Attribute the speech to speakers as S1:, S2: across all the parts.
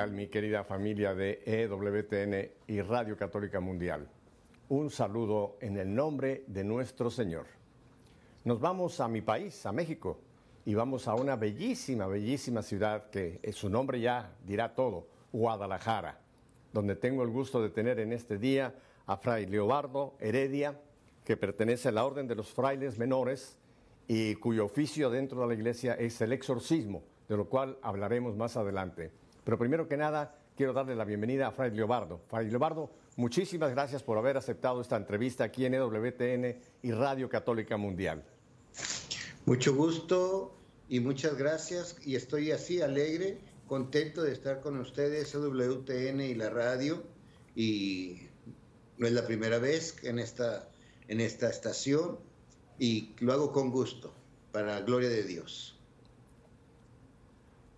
S1: tal mi querida familia de EWTN y Radio Católica Mundial? Un saludo en el nombre de nuestro Señor. Nos vamos a mi país, a México, y vamos a una bellísima, bellísima ciudad que su nombre ya dirá todo, Guadalajara, donde tengo el gusto de tener en este día a Fray Leobardo Heredia, que pertenece a la Orden de los Frailes Menores y cuyo oficio dentro de la iglesia es el exorcismo, de lo cual hablaremos más adelante. Pero primero que nada, quiero darle la bienvenida a Fray Leobardo. Fray Leobardo, muchísimas gracias por haber aceptado esta entrevista aquí en EWTN y Radio Católica Mundial.
S2: Mucho gusto y muchas gracias y estoy así alegre, contento de estar con ustedes, EWTN y la radio y no es la primera vez en esta, en esta estación y lo hago con gusto, para la gloria de Dios.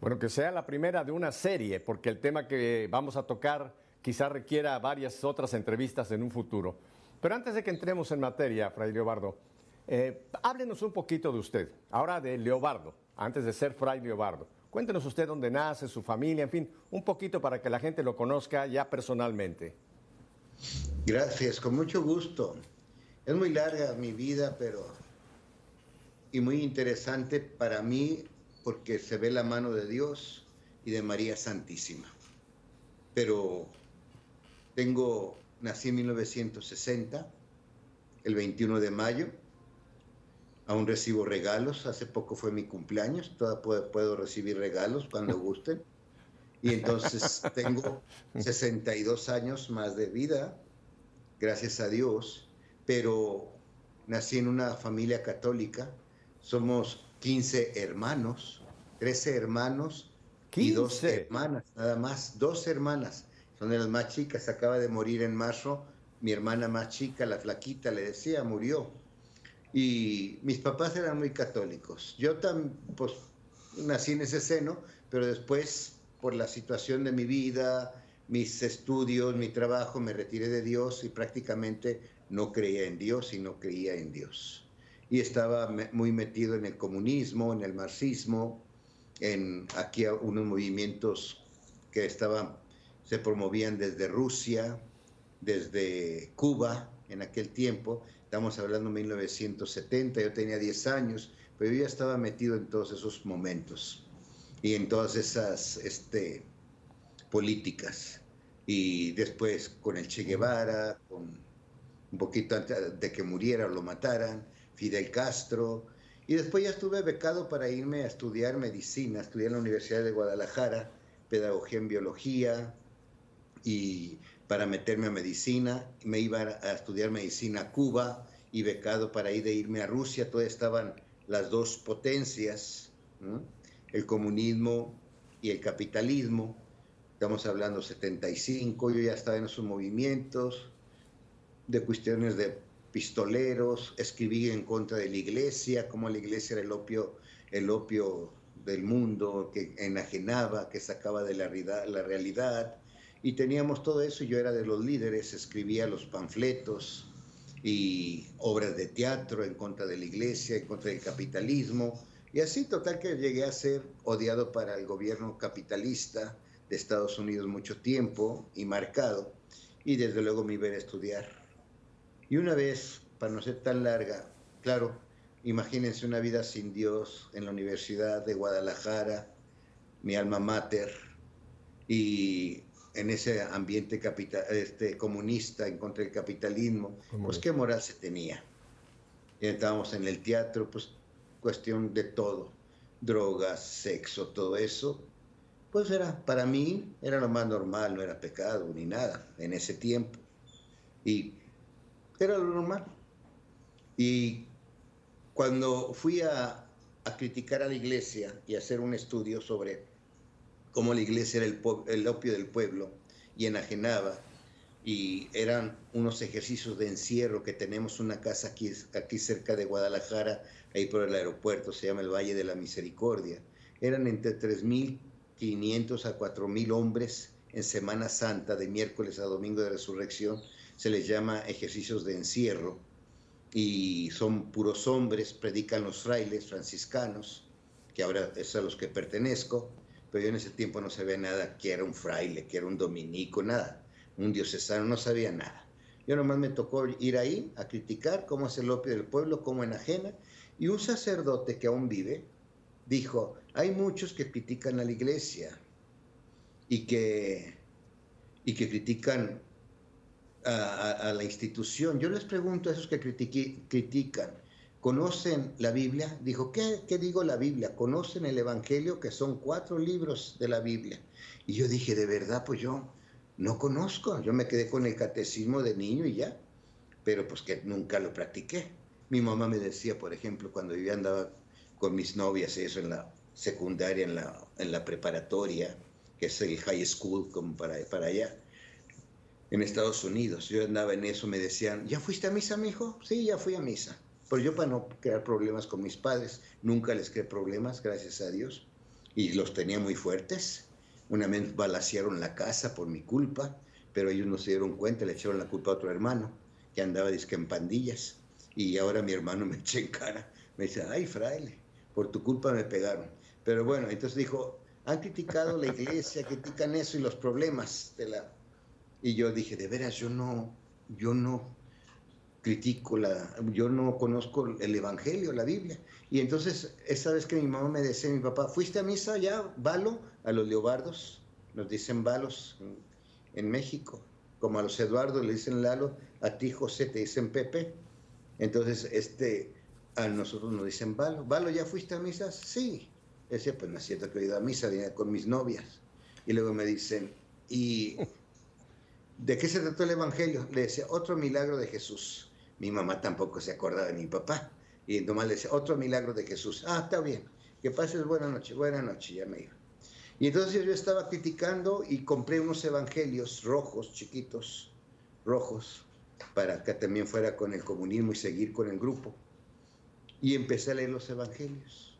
S1: Bueno, que sea la primera de una serie, porque el tema que vamos a tocar quizá requiera varias otras entrevistas en un futuro. Pero antes de que entremos en materia, Fray Leobardo, eh, háblenos un poquito de usted, ahora de Leobardo, antes de ser Fray Leobardo. Cuéntenos usted dónde nace, su familia, en fin, un poquito para que la gente lo conozca ya personalmente.
S2: Gracias, con mucho gusto. Es muy larga mi vida, pero y muy interesante para mí porque se ve la mano de Dios y de María Santísima. Pero tengo, nací en 1960, el 21 de mayo, aún recibo regalos, hace poco fue mi cumpleaños, todavía puedo, puedo recibir regalos cuando gusten. Y entonces tengo 62 años más de vida, gracias a Dios, pero nací en una familia católica, somos 15 hermanos, 13 hermanos y dos hermanas, nada más, dos hermanas. Son de las más chicas, acaba de morir en marzo. Mi hermana más chica, la flaquita, le decía, murió. Y mis papás eran muy católicos. Yo también, pues, nací en ese seno, pero después, por la situación de mi vida, mis estudios, mi trabajo, me retiré de Dios y prácticamente no creía en Dios y no creía en Dios y estaba muy metido en el comunismo, en el marxismo, en aquí unos movimientos que estaban, se promovían desde Rusia, desde Cuba en aquel tiempo, estamos hablando de 1970, yo tenía 10 años, pero yo ya estaba metido en todos esos momentos y en todas esas este, políticas. Y después con el Che Guevara, con un poquito antes de que muriera o lo mataran, Fidel Castro, y después ya estuve becado para irme a estudiar medicina, estudié en la Universidad de Guadalajara, pedagogía en biología, y para meterme a medicina, me iba a estudiar medicina a Cuba y becado para ir de irme a Rusia, todavía estaban las dos potencias, el comunismo y el capitalismo, estamos hablando 75, yo ya estaba en esos movimientos de cuestiones de pistoleros, escribí en contra de la iglesia, como la iglesia era el opio, el opio del mundo, que enajenaba, que sacaba de la, la realidad. Y teníamos todo eso, yo era de los líderes, escribía los panfletos y obras de teatro en contra de la iglesia, en contra del capitalismo. Y así, total, que llegué a ser odiado para el gobierno capitalista de Estados Unidos mucho tiempo y marcado. Y desde luego me iba a estudiar y una vez, para no ser tan larga, claro, imagínense una vida sin Dios en la Universidad de Guadalajara, mi alma mater, y en ese ambiente capital, este, comunista en contra del capitalismo, pues qué moral se tenía. Y estábamos en el teatro, pues cuestión de todo, drogas, sexo, todo eso, pues era, para mí, era lo más normal, no era pecado ni nada en ese tiempo. Y era lo normal. Y cuando fui a, criticar a la iglesia y hacer un estudio sobre cómo la iglesia era el, el opio del pueblo y enajenaba, y eran unos ejercicios de encierro que tenemos una casa aquí, aquí cerca de Guadalajara, ahí por el aeropuerto, se llama el Valle de la Misericordia. Eran entre 3.500 a 4.000 hombres en Semana Santa, de miércoles a domingo de resurrección, se les llama ejercicios de encierro y son puros hombres, predican los frailes franciscanos, que ahora es a los que pertenezco, pero yo en ese tiempo no sabía nada, que era un fraile, que era un dominico, nada, un diocesano, no sabía nada. Yo nomás me tocó ir ahí a criticar cómo es el opio del pueblo, cómo enajena, y un sacerdote que aún vive dijo, hay muchos que critican a la iglesia y que, y que critican a, la institución. Yo les pregunto a esos que critican, ¿conocen la Biblia? Dijo, ¿qué, ¿qué digo la Biblia? ¿Conocen el Evangelio? Que son cuatro libros de la Biblia. Y yo dije, de verdad, pues yo no conozco. Yo me quedé con el catecismo de niño y ya. Pero pues que nunca lo practiqué. Mi mamá me decía, por ejemplo, cuando yo andaba con mis novias, eso en la secundaria, en la, en la preparatoria, que es el high school, como para, para allá en Estados Unidos. Yo andaba en eso, me decían, ¿ya fuiste a misa, mi hijo? Sí, ya fui a misa. Pero yo para no crear problemas con mis padres, nunca les creé problemas, gracias a Dios. Y los tenía muy fuertes. Una vez balasearon la casa por mi culpa, pero ellos no se dieron cuenta, le echaron la culpa a otro hermano, que andaba disque en pandillas. Y ahora mi hermano me echa en cara. Me dice, ay, fraile, por tu culpa me pegaron. Pero bueno, entonces dijo, han criticado la iglesia, critican eso y los problemas de la y yo dije, de veras, yo no, yo no critico la, yo no conozco el Evangelio, la Biblia. Y entonces, esa vez que mi mamá me decía, mi papá, ¿fuiste a misa ya, Valo? A los Leobardos, nos dicen Valos en, México, como a los Eduardo le dicen Lalo, a ti José te dicen Pepe. Entonces, este, a nosotros nos dicen Valo. ¿Valo ya fuiste a misa? Sí. Decía, pues no es cierto que he ido a misa, con mis novias. Y luego me dicen, y ¿De qué se trató el Evangelio? Le decía, otro milagro de Jesús. Mi mamá tampoco se acordaba de mi papá. Y nomás le decía, otro milagro de Jesús. Ah, está bien. Que pases buena noche, buena noche, ya me iba. Y entonces yo estaba criticando y compré unos evangelios rojos, chiquitos, rojos, para que también fuera con el comunismo y seguir con el grupo. Y empecé a leer los evangelios.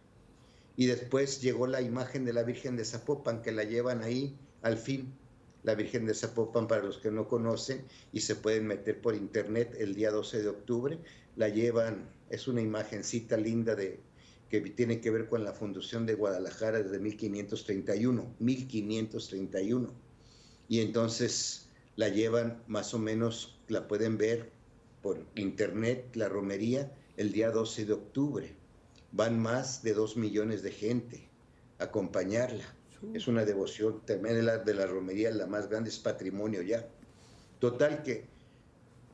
S2: Y después llegó la imagen de la Virgen de Zapopan, que la llevan ahí al fin la Virgen de Zapopan para los que no conocen y se pueden meter por internet el día 12 de octubre. La llevan, es una imagencita linda de que tiene que ver con la fundación de Guadalajara desde 1531, 1531. Y entonces la llevan más o menos, la pueden ver por internet, la romería, el día 12 de octubre. Van más de dos millones de gente a acompañarla es una devoción también de la, de la romería, la más grande, es patrimonio ya. Total que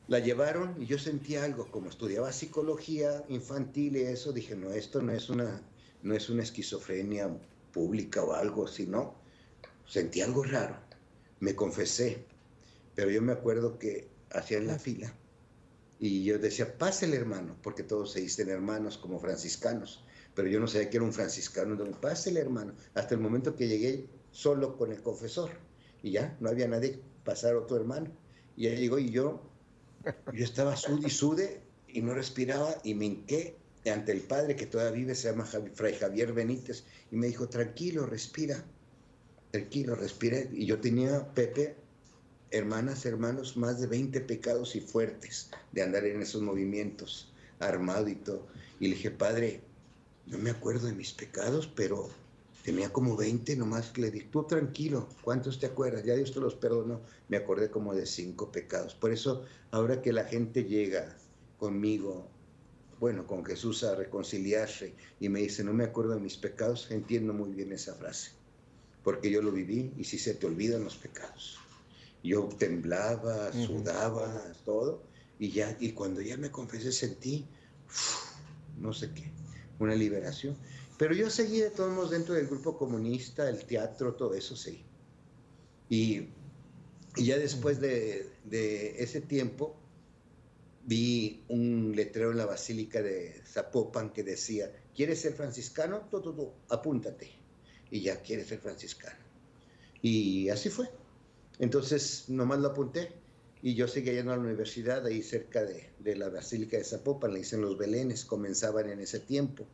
S2: la llevaron y yo sentía algo, como estudiaba psicología infantil y eso, dije, no, esto no es una, no es una esquizofrenia pública o algo, sino sentí algo raro. Me confesé, pero yo me acuerdo que hacían la fila y yo decía, pásele hermano, porque todos se dicen hermanos como franciscanos pero yo no sabía que era un franciscano. Entonces, pásele, hermano. Hasta el momento que llegué solo con el confesor y ya no había nadie, pasar otro hermano. Y él llegó y yo, yo estaba sud y sude y no respiraba y me hinqué ante el padre que todavía vive, se llama Fray Javier Benítez, y me dijo, tranquilo, respira, tranquilo, respira. Y yo tenía, Pepe, hermanas, hermanos, más de 20 pecados y fuertes de andar en esos movimientos, armado y todo. Y le dije, padre, no me acuerdo de mis pecados, pero tenía como 20 nomás. Le dije, tú tranquilo, ¿cuántos te acuerdas? Ya Dios te los perdonó. Me acordé como de cinco pecados. Por eso, ahora que la gente llega conmigo, bueno, con Jesús a reconciliarse y me dice, no me acuerdo de mis pecados, entiendo muy bien esa frase. Porque yo lo viví y si se te olvidan los pecados. Yo temblaba, sudaba, todo. Y ya, y cuando ya me confesé sentí, no sé qué una liberación. Pero yo seguí de todos modos dentro del grupo comunista, el teatro, todo eso sí. Y, ya después de, ese tiempo vi un letrero en la Basílica de Zapopan que decía, ¿quieres ser franciscano? Tú, tú, apúntate. Y ya quieres ser franciscano. Y así fue. Entonces, nomás lo apunté y yo seguía yendo a la universidad ahí cerca de, la Basílica de Zapopan, le dicen los Belenes, comenzaban en ese tiempo.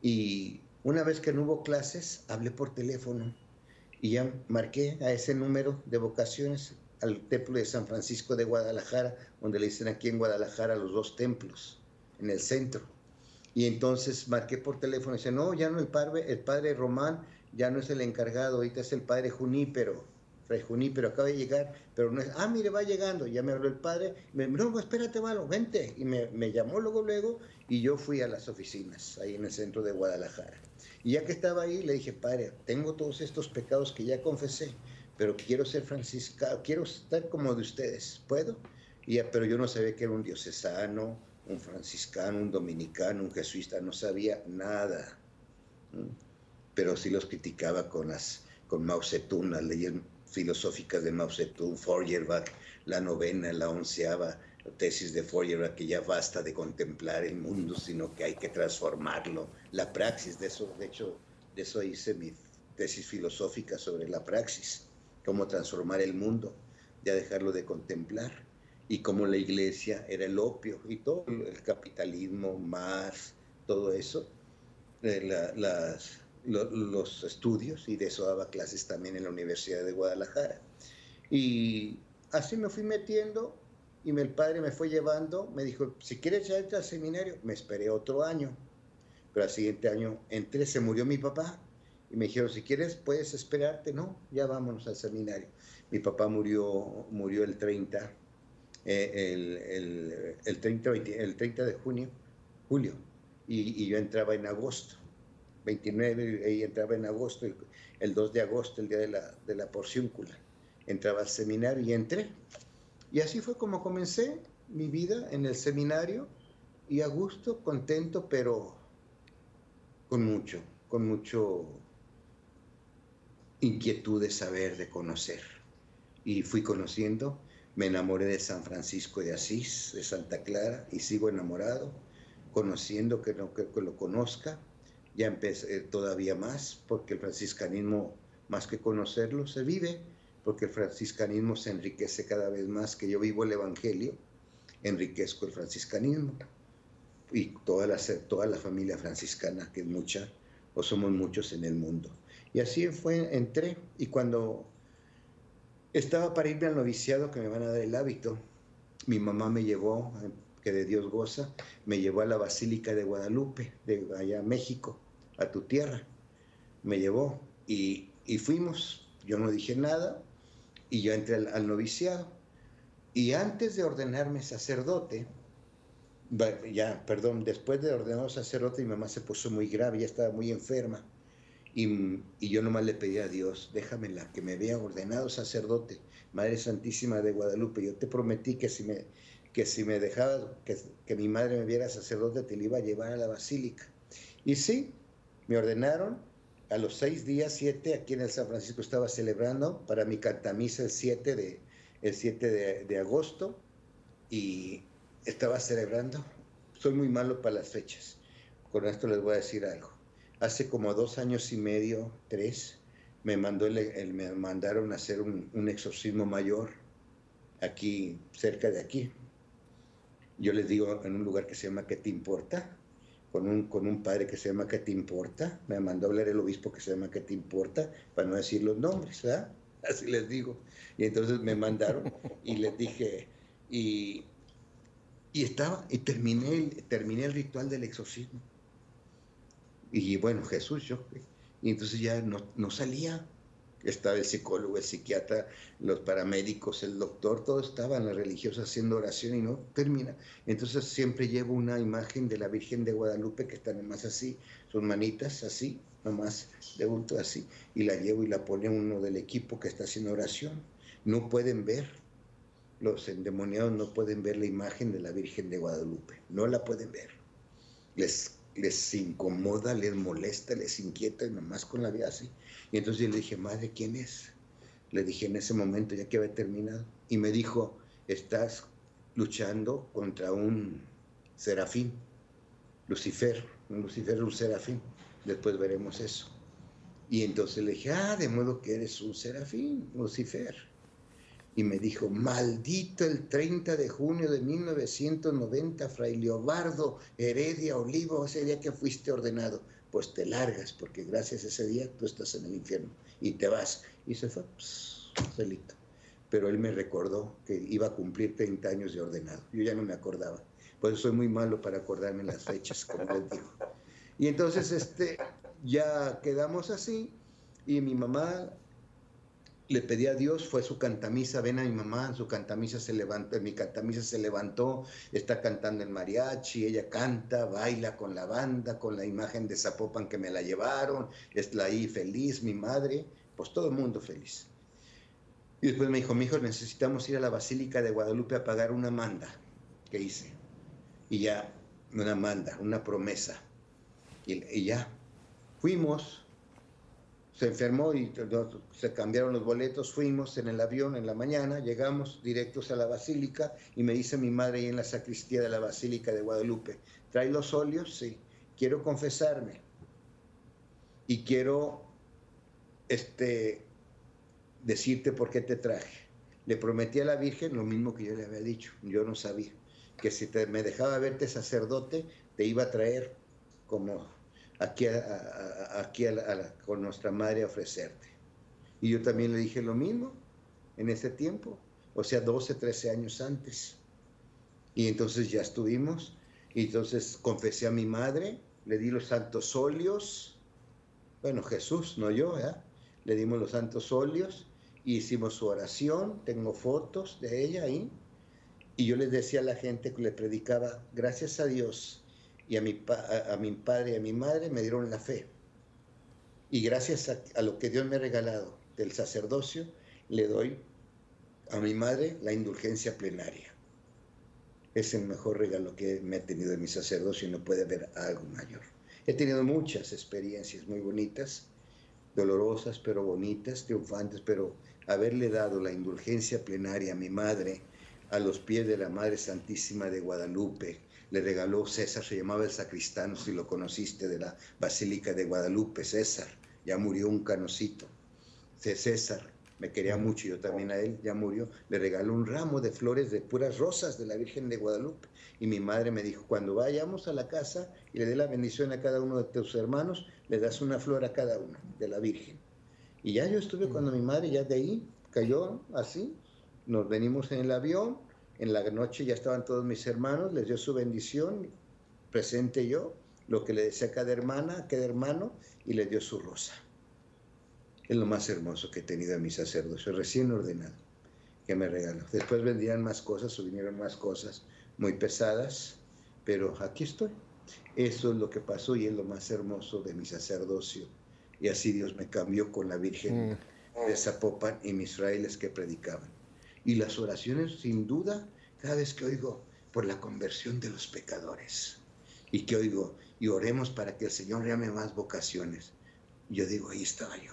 S2: Y una vez que no hubo clases, hablé por teléfono y ya marqué a ese número de vocaciones al templo de San Francisco de Guadalajara, donde le dicen aquí en Guadalajara los dos templos, en el centro. Y entonces marqué por teléfono y dice, no, ya no el padre, el padre Román ya no es el encargado, ahorita es el padre Junípero, Fray Junípero acaba de llegar, pero no es, ah, mire, va llegando, ya me habló el padre, me no, espérate, malo, vente, y me, me llamó luego, luego, y yo fui a las oficinas, ahí en el centro de Guadalajara. Y ya que estaba ahí, le dije, padre, tengo todos estos pecados que ya confesé, pero quiero ser franciscano, quiero estar como de ustedes, ¿puedo? Y pero yo no sabía que era un diocesano, un franciscano, un dominicano, un jesuita, no sabía nada. Pero sí los criticaba con, las, con Mao las leyes filosóficas de Mao Zedong, Feuerbach, la novena, la onceava tesis de Feuerbach, que ya basta de contemplar el mundo, sino que hay que transformarlo. La praxis, de eso, de hecho, de eso hice mi tesis filosófica sobre la praxis, cómo transformar el mundo, ya dejarlo de contemplar y como la iglesia era el opio y todo el capitalismo, más todo eso, eh, las, los estudios, y de eso daba clases también en la Universidad de Guadalajara. Y así me fui metiendo y el padre me fue llevando, me dijo, si quieres ya al seminario, me esperé otro año, pero al siguiente año entré, se murió mi papá, y me dijeron, si quieres, puedes esperarte, no, ya vámonos al seminario. Mi papá murió, murió el 30 eh, el, el, 30, el 30 de junio, julio, y, yo entraba en agosto, 29, y entraba en agosto, el, 2 de agosto, el día de la, de la porciúncula, entraba al seminario y entré. Y así fue como comencé mi vida en el seminario y a gusto, contento, pero con mucho, con mucho inquietud de saber, de conocer. Y fui conociendo me enamoré de San Francisco de Asís, de Santa Clara, y sigo enamorado, conociendo que, no, que, lo conozca. Ya empecé todavía más, porque el franciscanismo, más que conocerlo, se vive, porque el franciscanismo se enriquece cada vez más, que yo vivo el Evangelio, enriquezco el franciscanismo. Y toda la, toda la familia franciscana, que es mucha, o somos muchos en el mundo. Y así fue, entré, y cuando estaba para irme al noviciado que me van a dar el hábito. Mi mamá me llevó, que de Dios goza, me llevó a la Basílica de Guadalupe, de allá México, a tu tierra. Me llevó y, fuimos. Yo no dije nada y yo entré al, noviciado. Y antes de ordenarme sacerdote, ya, perdón, después de ordenar sacerdote, mi mamá se puso muy grave, ya estaba muy enferma. Y, yo nomás le pedí a Dios, déjamela, que me vea ordenado sacerdote, Madre Santísima de Guadalupe. Yo te prometí que si me, que si me dejaba, que, que mi madre me viera sacerdote, te la iba a llevar a la basílica. Y sí, me ordenaron. A los seis días, siete, aquí en el San Francisco estaba celebrando para mi cantamisa el 7 de, el 7 de, agosto y estaba celebrando. Soy muy malo para las fechas. Con esto les voy a decir algo hace como dos años y medio, tres, me, mandó el, me mandaron a hacer un, exorcismo mayor aquí, cerca de aquí. Yo les digo en un lugar que se llama ¿Qué te importa? Con un, con un padre que se llama ¿Qué te importa? Me mandó a hablar el obispo que se llama ¿Qué te importa? Para no decir los nombres, ¿verdad? Así les digo. Y entonces me mandaron y les dije, y, y estaba, y terminé, terminé el ritual del exorcismo y bueno, Jesús, yo. Y entonces ya no, no salía. Estaba el psicólogo, el psiquiatra, los paramédicos, el doctor, todos estaban las religiosas haciendo oración y no termina. Entonces siempre llevo una imagen de la Virgen de Guadalupe que está nomás así, sus manitas así, nomás de bulto así, y la llevo y la pone uno del equipo que está haciendo oración. No pueden ver, los endemoniados no pueden ver la imagen de la Virgen de Guadalupe, no la pueden ver. Les les incomoda, les molesta, les inquieta, y nomás con la vida así. Y entonces yo le dije, madre, ¿quién es? Le dije en ese momento, ya que había terminado. Y me dijo, estás luchando contra un serafín, Lucifer, un Lucifer, un serafín. Después veremos eso. Y entonces le dije, ah, de modo que eres un serafín, Lucifer y me dijo, maldito el 30 de junio de 1990, Fray Leobardo Heredia Olivo, ese día que fuiste ordenado, pues te largas, porque gracias a ese día tú estás en el infierno y te vas. Y se fue, solito. Pero él me recordó que iba a cumplir 30 años de ordenado. Yo ya no me acordaba. Pues soy muy malo para acordarme las fechas, como les digo. Y entonces este, ya quedamos así Y mi mamá le pedí a Dios, fue su cantamisa, ven a mi mamá, su cantamisa se levantó, mi cantamisa se levantó, está cantando el mariachi, ella canta, baila con la banda, con la imagen de Zapopan que me la llevaron, está ahí feliz, mi madre, pues todo el mundo feliz. Y después me dijo, mi hijo, necesitamos ir a la Basílica de Guadalupe a pagar una manda que hice. Y ya, una manda, una promesa. Y, y ya, fuimos, se enfermó y se cambiaron los boletos, fuimos en el avión en la mañana, llegamos directos a la basílica y me dice mi madre ahí en la sacristía de la basílica de Guadalupe, ¿trae los óleos? Sí, quiero confesarme y quiero este, decirte por qué te traje. Le prometí a la Virgen lo mismo que yo le había dicho, yo no sabía, que si te, me dejaba verte sacerdote, te iba a traer como aquí, aquí con nuestra madre a ofrecerte. Y yo también le dije lo mismo en ese tiempo, o sea, 12, 13 años antes. Y entonces ya estuvimos, y entonces confesé a mi madre, le di los santos óleos, bueno, Jesús, no yo, ¿eh? le dimos los santos óleos, y hicimos su oración, tengo fotos de ella ahí, y yo les decía a la gente que le predicaba, gracias a Dios, y a mi, a, padre y a mi madre me dieron la fe. Y gracias a, lo que Dios me ha regalado del sacerdocio, le doy a mi madre la indulgencia plenaria. Es el mejor regalo que me ha tenido en mi sacerdocio y no puede haber algo mayor. He tenido muchas experiencias muy bonitas, dolorosas pero bonitas, triunfantes, pero haberle dado la indulgencia plenaria a mi madre a los pies de la Madre Santísima de Guadalupe, le regaló César, se llamaba el sacristano, si lo conociste, de la Basílica de Guadalupe, César, ya murió un canocito. César me quería mucho, yo también a él, ya murió, le regaló un ramo de flores de puras rosas de la Virgen de Guadalupe. Y mi madre me dijo, cuando vayamos a la casa y le dé la bendición a cada uno de tus hermanos, le das una flor a cada uno de la Virgen. Y ya yo estuve cuando mi madre ya de ahí cayó así, nos venimos en el avión, en la noche ya estaban todos mis hermanos, les dio su bendición, presente yo, lo que le decía a cada hermana, a cada hermano, y le dio su rosa. Es lo más hermoso que he tenido en mi sacerdocio, recién ordenado, que me regaló. Después vendrían más cosas o vinieron más cosas muy pesadas, pero aquí estoy. Eso es lo que pasó y es lo más hermoso de mi sacerdocio. Y así Dios me cambió con la Virgen mm. de Zapopan y mis frailes que predicaban. Y las oraciones, sin duda, cada vez que oigo por la conversión de los pecadores y que oigo y oremos para que el Señor llame más vocaciones, yo digo, ahí estaba yo.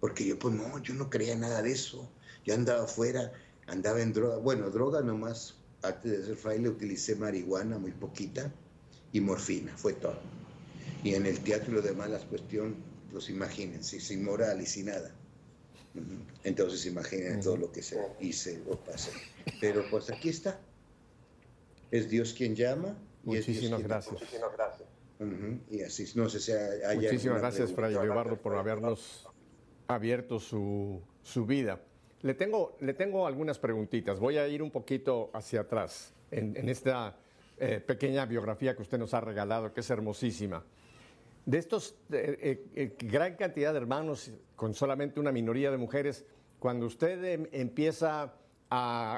S2: Porque yo, pues no, yo no creía nada de eso. Yo andaba afuera, andaba en droga. Bueno, droga nomás, antes de ser fraile utilicé marihuana muy poquita y morfina, fue todo. Y en el teatro demás, la cuestión, los imagínense, sin moral y sin nada. Entonces imaginen todo lo que se hice o pasé. Pero pues aquí está. Es Dios quien llama.
S1: Y Muchísimas gracias. Muchísimas
S2: gracias. Y así, no sé si hay
S1: Muchísimas gracias, Fray Leobardo, por habernos abierto su, su, vida. Le tengo, le tengo algunas preguntitas. Voy a ir un poquito hacia atrás en, en esta eh, pequeña biografía que usted nos ha regalado, que es hermosísima. De estos eh, eh, gran cantidad de hermanos con solamente una minoría de mujeres, cuando usted em, empieza a,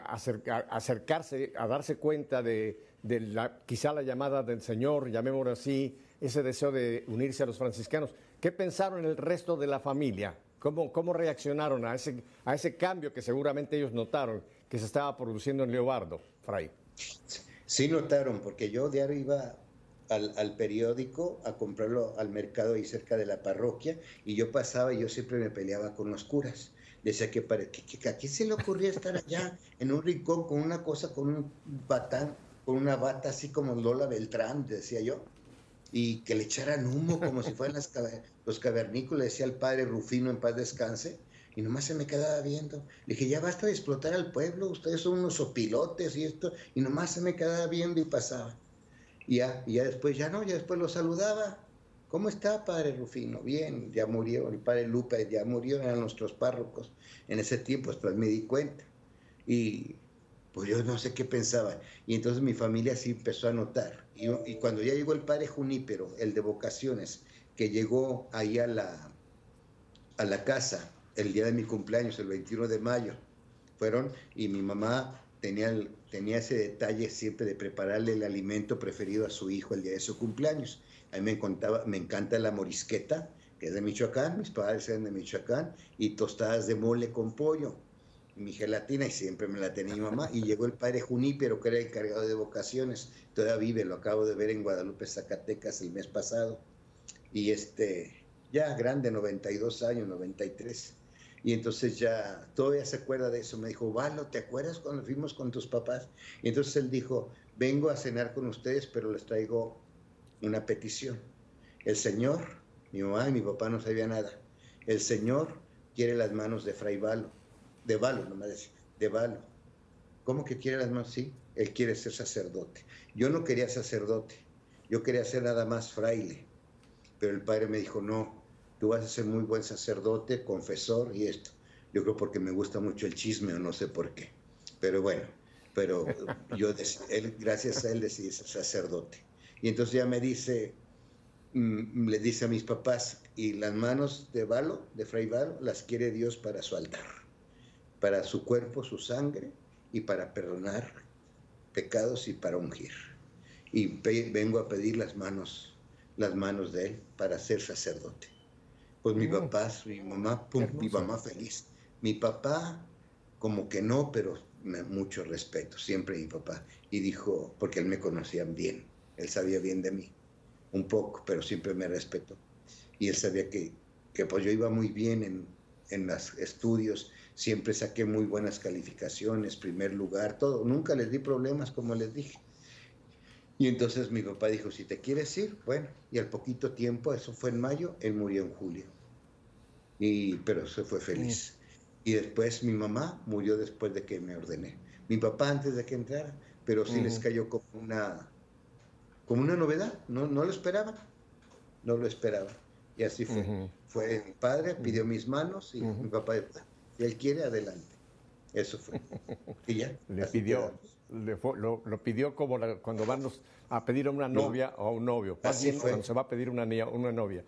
S1: acercarse, a darse cuenta de, quizá la llamada del Señor, llamémoslo así, ese deseo de unirse a los franciscanos, ¿qué pensaron el resto de la familia? ¿Cómo, cómo reaccionaron a ese, a ese cambio que seguramente ellos notaron que se estaba produciendo en Leobardo, Fray?
S2: Sí notaron, porque yo diario iba al, periódico a comprarlo al mercado ahí cerca de la parroquia y yo pasaba y yo siempre me peleaba con los curas. Decía que, para, que, a quién se le ocurría estar allá en un rincón con una cosa, con un batán, con una bata así como Lola Beltrán, decía yo, y que le echaran humo como si fueran los cavernícolas, decía el padre Rufino en paz descanse, y nomás se me quedaba viendo. Le dije, ya basta de explotar al pueblo, ustedes son unos opilotes y esto, y nomás se me quedaba viendo y pasaba. Y ya, ya después, ya no, ya después lo saludaba. ¿Cómo está, padre Rufino? Bien, ya murió, el padre Lupe ya murió, eran nuestros párrocos. En ese tiempo, después me di cuenta. Y pues yo no sé qué pensaba. Y entonces mi familia sí empezó a notar. Y, y cuando ya llegó el padre Junípero, el de vocaciones, que llegó ahí a la, a la casa el día de mi cumpleaños, el 21 de mayo. Fueron y mi mamá tenía, tenía ese detalle siempre de prepararle el alimento preferido a su hijo el día de su cumpleaños. A mí me, contaba, me encanta la morisqueta, que es de Michoacán, mis padres eran de Michoacán, y tostadas de mole con pollo mi gelatina y siempre me la tenía mi mamá. Y llegó el padre Junípero, que era el encargado de vocaciones. Todavía vive, lo acabo de ver en Guadalupe, Zacatecas el mes pasado. Y este, ya grande, 92 años, 93. Y entonces ya todavía se acuerda de eso. Me dijo, Valo, ¿te acuerdas cuando fuimos con tus papás? Entonces él dijo, vengo a cenar con ustedes, pero les traigo una petición. El Señor, mi mamá y mi papá no sabían nada. El Señor quiere las manos de Fray Valo de Valo, no me decía, de Valo. ¿Cómo que quiere las manos? Sí, él quiere ser sacerdote. Yo no quería sacerdote, yo quería ser nada más fraile. Pero el padre me dijo, no, tú vas a ser muy buen sacerdote, confesor y esto. Yo creo porque me gusta mucho el chisme o no sé por qué. Pero bueno, pero yo, él, gracias a él decidí ser sacerdote. Y entonces ya me dice, mm, le dice a mis papás, y las manos de Valo, de Fray Valo, las quiere Dios para su altar para su cuerpo, su sangre y para perdonar pecados y para ungir. Y vengo a pedir las manos, las manos de él para ser sacerdote. Pues mi papá, mi mamá, pum, mi mamá feliz. Mi papá, como que no, pero mucho respeto, siempre mi papá. Y dijo, porque él me conocía bien, él sabía bien de mí, un poco, pero siempre me respetó. Y él sabía que, que pues yo iba muy bien en, en los estudios siempre saqué muy buenas calificaciones, primer lugar, todo. Nunca les di problemas, como les dije. Y entonces mi papá dijo, si te quieres ir, bueno, y al poquito tiempo, eso fue en mayo, él murió en julio. Y, pero se fue feliz. Y después mi mamá murió después de que me ordené. Mi papá antes de que entrara, pero sí les cayó como una, como una novedad, no, no lo esperaban, no lo esperaban. Y así fue. Fue mi padre, pidió mis manos y mi papá dijo, él quiere, adelante. Eso fue. Y ya.
S1: Le pidió, lo, pidió como cuando van a pedir a una novia o a un novio. Así fue. Cuando se va a pedir una, una novia.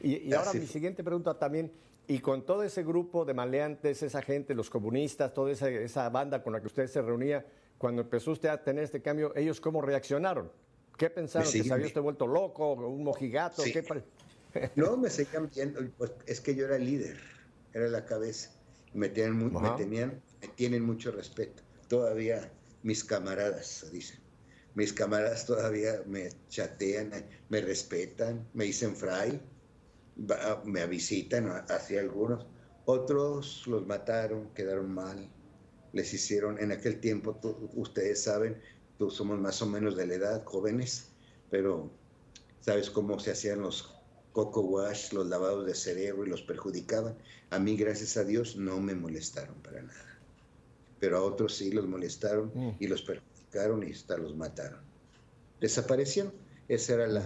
S1: Y, ahora mi siguiente pregunta también, y con todo ese grupo de maleantes, esa gente, los comunistas, toda esa, esa banda con la que usted se reunía, cuando empezó usted a tener este cambio, ¿ellos cómo reaccionaron? ¿Qué pensaron? ¿Que se había usted vuelto loco? ¿Un mojigato?
S2: no, me seguían viendo. Pues, es que yo era el líder, era la cabeza me, tienen, me, tenían, me tienen mucho respeto. Todavía mis camaradas, dicen. Mis camaradas todavía me chatean, me respetan, me dicen fray, me visitan hacia algunos. Otros los mataron, quedaron mal, les hicieron, en aquel tiempo, ustedes saben, tú somos más o menos de la edad, jóvenes, pero sabes cómo se hacían los coco wash, los lavados de cerebro y los perjudicaban. A mí, gracias a Dios, no me molestaron para nada. Pero a otros sí los molestaron mm. y los perjudicaron y hasta los mataron. Desaparecieron. Esa era la,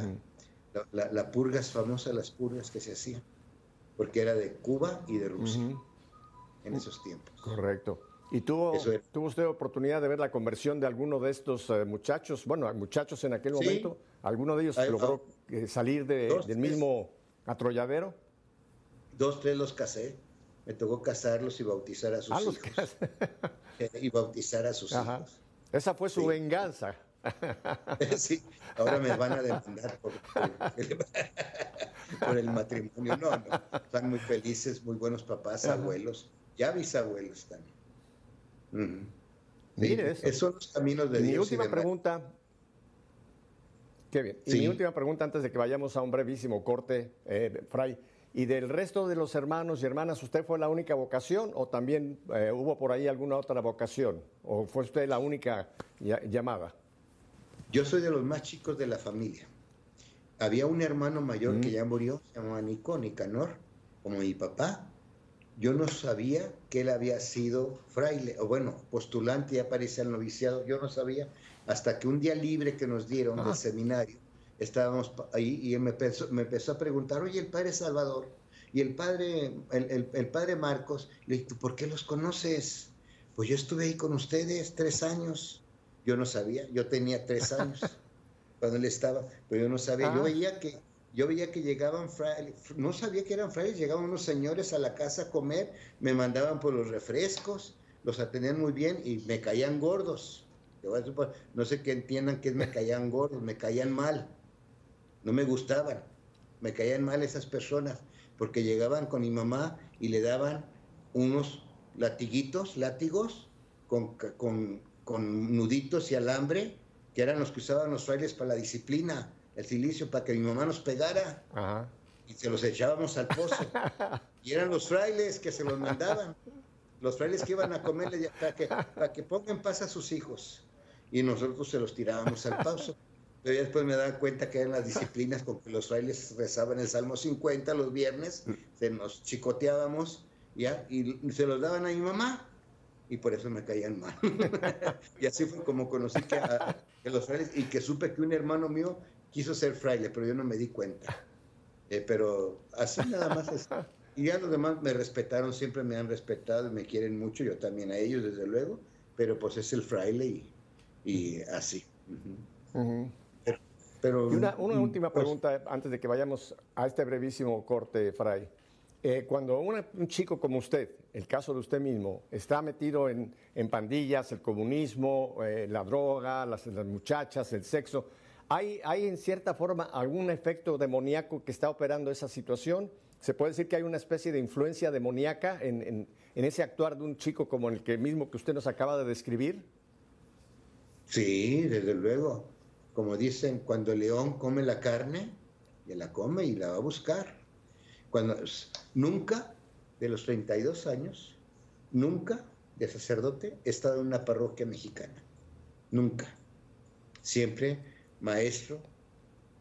S2: la, purgas famosa, las purgas que se hacían. Porque era de Cuba y de Rusia en esos tiempos.
S1: Correcto. ¿Y tuvo, tuvo usted oportunidad de ver la conversión de alguno de estos eh, muchachos? Bueno, muchachos en aquel momento. ¿Alguno de ellos logró eh, salir del mismo atrolladero?
S2: Dos, tres los casé. Me tocó casarlos y bautizar a sus ah, hijos. Eh, y bautizar a sus hijos.
S1: Esa fue su venganza.
S2: sí, ahora me van a demandar por, el, matrimonio. No, no, están muy felices, muy buenos papás, abuelos, ya bisabuelos también.
S1: Mire eso. Esos
S2: son los caminos de
S1: Mi última pregunta, Qué bien. Y mi última pregunta antes de que vayamos a un brevísimo corte, eh, Fray. ¿Y del resto de los hermanos y hermanas, usted fue la única vocación o también eh, hubo por ahí alguna otra vocación? ¿O fue usted la única llamada?
S2: Yo soy de los más chicos de la familia. Había un hermano mayor que mm. ya murió, se llamaba Nico, Nicanor, como mi papá. Yo no sabía que él había sido fraile, o bueno, postulante, ya aparecía el noviciado. Yo no sabía hasta que un día libre que nos dieron del seminario, estábamos ahí y me empezó, me empezó a preguntar, oye, el padre Salvador y el padre, el, padre Marcos, le dije, ¿por qué los conoces? Pues yo estuve ahí con ustedes tres años. Yo no sabía, yo tenía tres años cuando él estaba, pero yo no sabía. Yo ah. veía que yo veía que llegaban frailes, no sabía que eran frailes, llegaban unos señores a la casa a comer, me mandaban por los refrescos, los atendían muy bien y me caían gordos. No sé qué entiendan que me caían gordos, me caían mal, no me gustaban, me caían mal esas personas, porque llegaban con mi mamá y le daban unos latiguitos, látigos, con, con, con nuditos y alambre, que eran los que usaban los frailes para la disciplina el silicio para que mi mamá nos pegara. Y se los echábamos al pozo. y eran los frailes que se los mandaban. Los frailes que iban a comerle para que, para que pongan paz a sus hijos. Y nosotros se los tirábamos al pozo. Pero después me daba cuenta que eran las disciplinas con que los frailes rezaban el Salmo 50 los viernes, se nos chicoteábamos ¿ya? y se los daban a mi mamá y por eso me caían mal. y así fue como conocí que a, los frailes y que supe que un hermano mío quiso ser fraile, pero yo no me di cuenta. Eh, pero así nada más es. Y ya los demás me respetaron, siempre me han respetado y me quieren mucho, yo también a ellos, desde luego, pero pues es el fraile y, así.
S1: Pero, y una, una, última pues pregunta antes de que vayamos a este brevísimo corte, Fray. Eh, cuando un chico como usted, el caso de usted mismo, está metido en, en pandillas, el comunismo, eh, la droga, las, las muchachas, el sexo, ¿Hay, en cierta forma algún efecto demoníaco que está operando esa situación? ¿Se puede decir que hay una especie de influencia demoníaca en, ese actuar de un chico como el que mismo que usted nos acaba de describir?
S2: Sí, desde luego. Como dicen, cuando el león come la carne, ya la come y la va a buscar. Cuando, nunca, de los 32 años, nunca de sacerdote he estado en una parroquia mexicana. Nunca. Siempre maestro,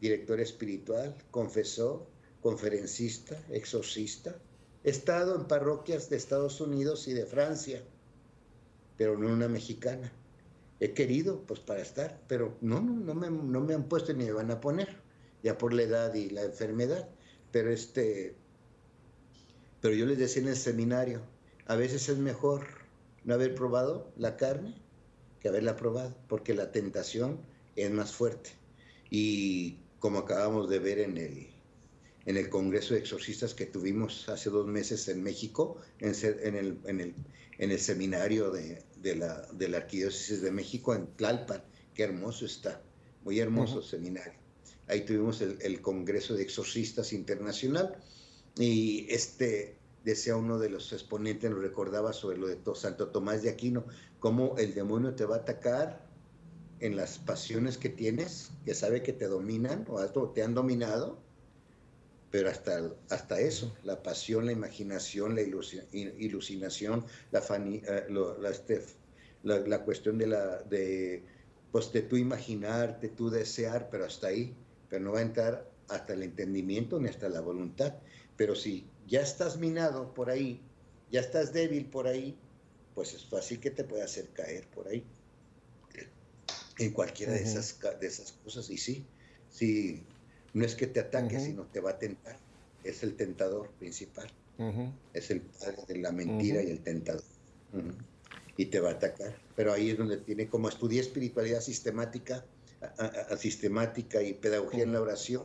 S2: director espiritual, confesor, conferencista, exorcista. He estado en parroquias de Estados Unidos y de Francia, pero no una mexicana. He querido, pues, para estar, pero no, no, no me, no me han puesto ni me van a poner, ya por la edad y la enfermedad. Pero este, pero yo les decía en el seminario, a veces es mejor no haber probado la carne que haberla probado, porque la tentación es más fuerte. Y como acabamos de ver en el, en el Congreso de Exorcistas que tuvimos hace dos meses en México, en, el, en el, en el seminario de, de, la, de la Arquidiócesis de México en Tlalpan, qué hermoso está, muy hermoso seminario. Ahí tuvimos el, el, Congreso de Exorcistas Internacional. Y este decía uno de los exponentes, nos recordaba sobre lo de Santo Tomás de Aquino, cómo el demonio te va a atacar en las pasiones que tienes, que sabe que te dominan o te han dominado, pero hasta, hasta eso, la pasión, la imaginación, la ilusionación, la, eh, este, la, la, cuestión de la de pues de tú imaginarte, tú desear, pero hasta ahí, pero no va a entrar hasta el entendimiento ni hasta la voluntad. Pero si ya estás minado por ahí, ya estás débil por ahí, pues es fácil que te pueda hacer caer por ahí en cualquiera de, esas, de esas cosas. Y sí, sí, no es que te ataque, sino te va a tentar. Es el tentador principal. Es el padre de la mentira y el tentador. Y te va a atacar. Pero ahí es donde tiene, como estudié espiritualidad sistemática, a, sistemática y pedagogía en la oración,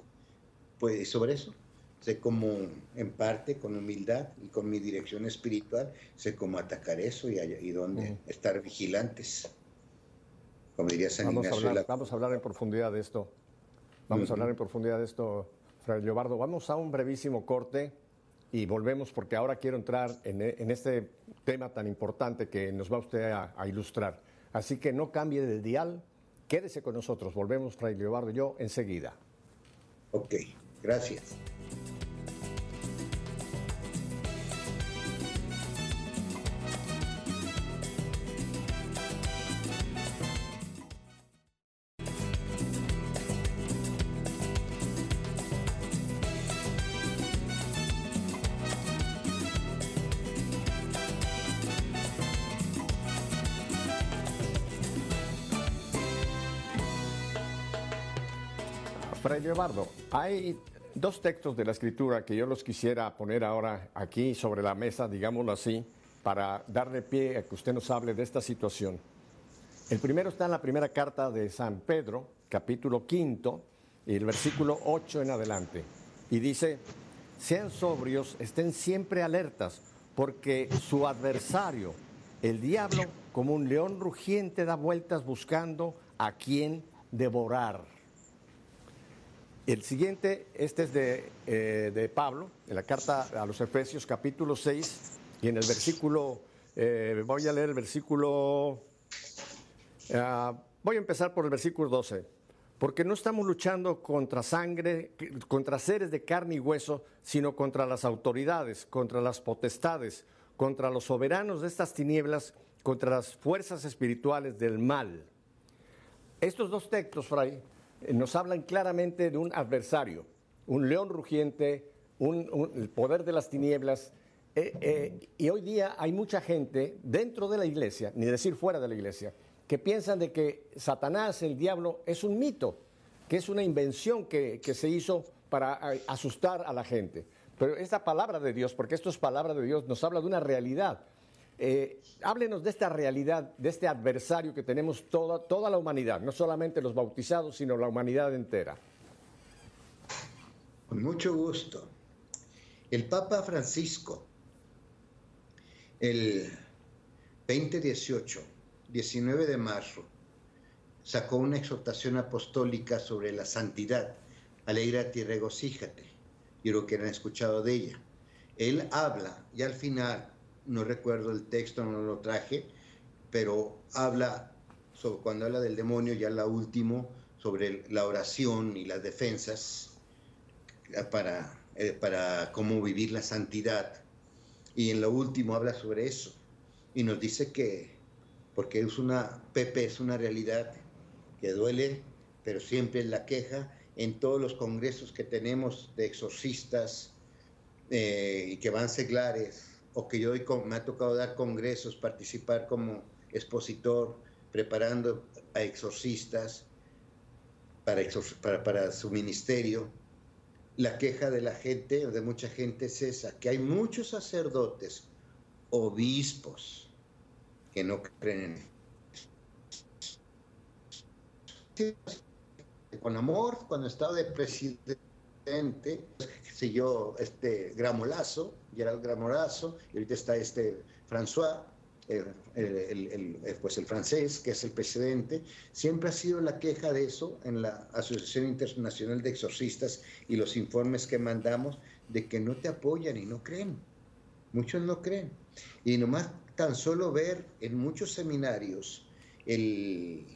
S2: pues sobre eso. Sé cómo, en parte, con humildad y con mi dirección espiritual, sé cómo atacar eso y, y dónde estar vigilantes
S1: vamos A hablar, Vamos a hablar en profundidad de esto. Vamos a hablar en profundidad de esto, Fray Leobardo. Vamos a un brevísimo corte y volvemos porque ahora quiero entrar en, este tema tan importante que nos va usted a, a, ilustrar. Así que no cambie de dial, quédese con nosotros. Volvemos, Fray Leobardo y yo, enseguida.
S2: Ok, gracias.
S1: Fray Leobardo, hay dos textos de la escritura que yo los quisiera poner ahora aquí sobre la mesa, digámoslo así, para darle pie a que usted nos hable de esta situación. El primero está en la primera carta de San Pedro, capítulo quinto, y el versículo 8 en adelante. Y dice, sean sobrios, estén siempre alertas, porque su adversario, el diablo, como un león rugiente, da vueltas buscando a quien devorar. El siguiente, este es de, eh, de, Pablo, en la carta a los Efesios capítulo 6, y en el versículo, eh, voy a leer el versículo, uh, voy a empezar por el versículo 12, porque no estamos luchando contra sangre, contra seres de carne y hueso, sino contra las autoridades, contra las potestades, contra los soberanos de estas tinieblas, contra las fuerzas espirituales del mal. Estos dos textos, Fray, nos hablan claramente de un adversario, un león rugiente, un, el poder de las tinieblas. Eh, eh, y hoy día hay mucha gente dentro de la iglesia, ni decir fuera de la iglesia, que piensan de que Satanás, el diablo, es un mito, que es una invención que, que se hizo para asustar a la gente. Pero esta palabra de Dios, porque esto es palabra de Dios, nos habla de una realidad. Eh, háblenos de esta realidad, de este adversario que tenemos toda, toda la humanidad, no solamente los bautizados, sino la humanidad entera.
S2: Con mucho gusto. El Papa Francisco, el 2018, 19 de marzo, sacó una exhortación apostólica sobre la santidad. Alegrate y regocíjate. Yo creo que han escuchado de ella. Él habla, y al final, no recuerdo el texto, no lo traje, pero habla, sobre, cuando habla del demonio, ya la último, sobre la oración y las defensas para, eh, para cómo vivir la santidad. Y en lo último habla sobre eso. Y nos dice que, porque es una, Pepe es una realidad que duele, pero siempre es la queja en todos los congresos que tenemos de exorcistas eh, y que van seglares o que yo me ha tocado dar congresos, participar como expositor, preparando a exorcistas para, su ministerio, la queja de la gente, de mucha gente es esa, que hay muchos sacerdotes, obispos, que no creen en con amor, cuando estaba de presidente, siguió este Gramolazo, Gerald Gramolazo, y ahorita está este François, pues el francés, que es el presidente, siempre ha sido la queja de eso en la Asociación Internacional de Exorcistas y los informes que mandamos de que no te apoyan y no creen. Muchos no creen. Y nomás tan solo ver en muchos seminarios el,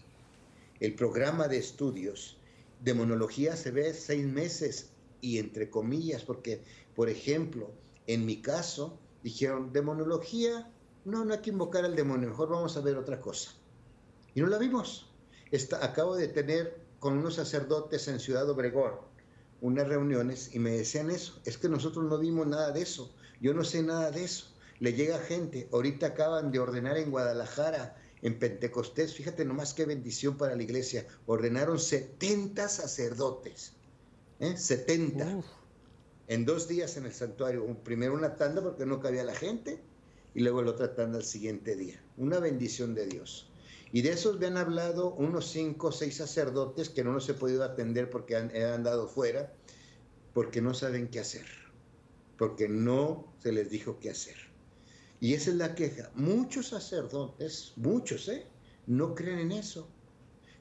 S2: programa de estudios, demonología se ve seis meses y entre comillas, porque, por ejemplo, en mi caso, dijeron, demonología, no, no hay que invocar al demonio, mejor vamos a ver otra cosa. Y no la vimos. acabo de tener con unos sacerdotes en Ciudad Obregón unas reuniones y me decían eso, es que nosotros no vimos nada de eso, yo no sé nada de eso. Le llega gente, ahorita acaban de ordenar en Guadalajara en Pentecostés, fíjate nomás qué bendición para la iglesia, ordenaron 70 sacerdotes, ¿eh? 70, en dos días en el santuario, primero una tanda porque no cabía la gente y luego la otra tanda al siguiente día, una bendición de Dios. Y de esos me han hablado unos cinco o seis sacerdotes que no los he podido atender porque han, han andado fuera, porque no saben qué hacer, porque no se les dijo qué hacer. Y esa es la queja. Muchos sacerdotes, muchos, ¿eh? No creen en eso.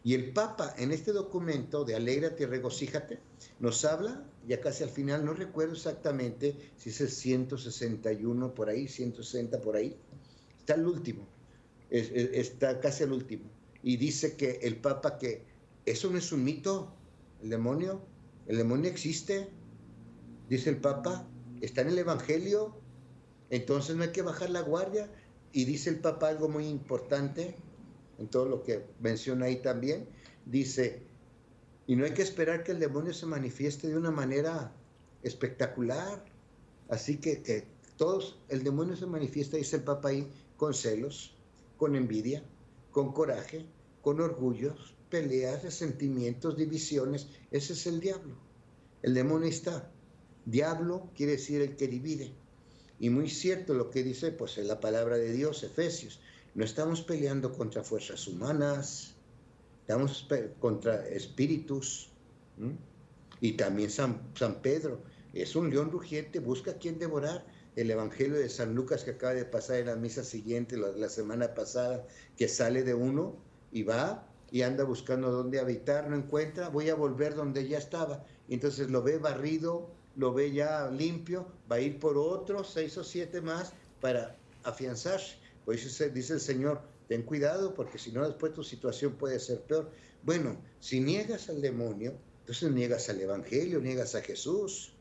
S2: Y el Papa en este documento de Alégrate y regocíjate nos habla, ya casi al final, no recuerdo exactamente si es el 161 por ahí, 160 por ahí, está el último, está casi el último. Y dice que el Papa que eso no es un mito, el demonio, el demonio existe, dice el Papa, está en el Evangelio, entonces no hay que bajar la guardia. Y dice el Papa algo muy importante en todo lo que menciona ahí también. Dice, y no hay que esperar que el demonio se manifieste de una manera espectacular. Así que, todos, el demonio se manifiesta, dice el Papa ahí, con celos, con envidia, con coraje, con orgullos, peleas, resentimientos, divisiones. Ese es el diablo. El demonio está. Diablo quiere decir el que divide. Y muy cierto lo que dice, pues es la palabra de Dios, Efesios. No estamos peleando contra fuerzas humanas, estamos contra espíritus. Y también San, San Pedro, es un león rugiente, busca a quien devorar. El Evangelio de San Lucas que acaba de pasar en la misa siguiente, la, semana pasada, que sale de uno y va y anda buscando dónde habitar, no encuentra, voy a volver donde ya estaba. Entonces lo ve barrido, lo ve ya limpio, va a ir por otros seis o siete más para afianzarse. Por eso dice el Señor, ten cuidado porque si no después tu situación puede ser peor. Bueno, si niegas al demonio, entonces niegas al Evangelio, niegas a Jesús.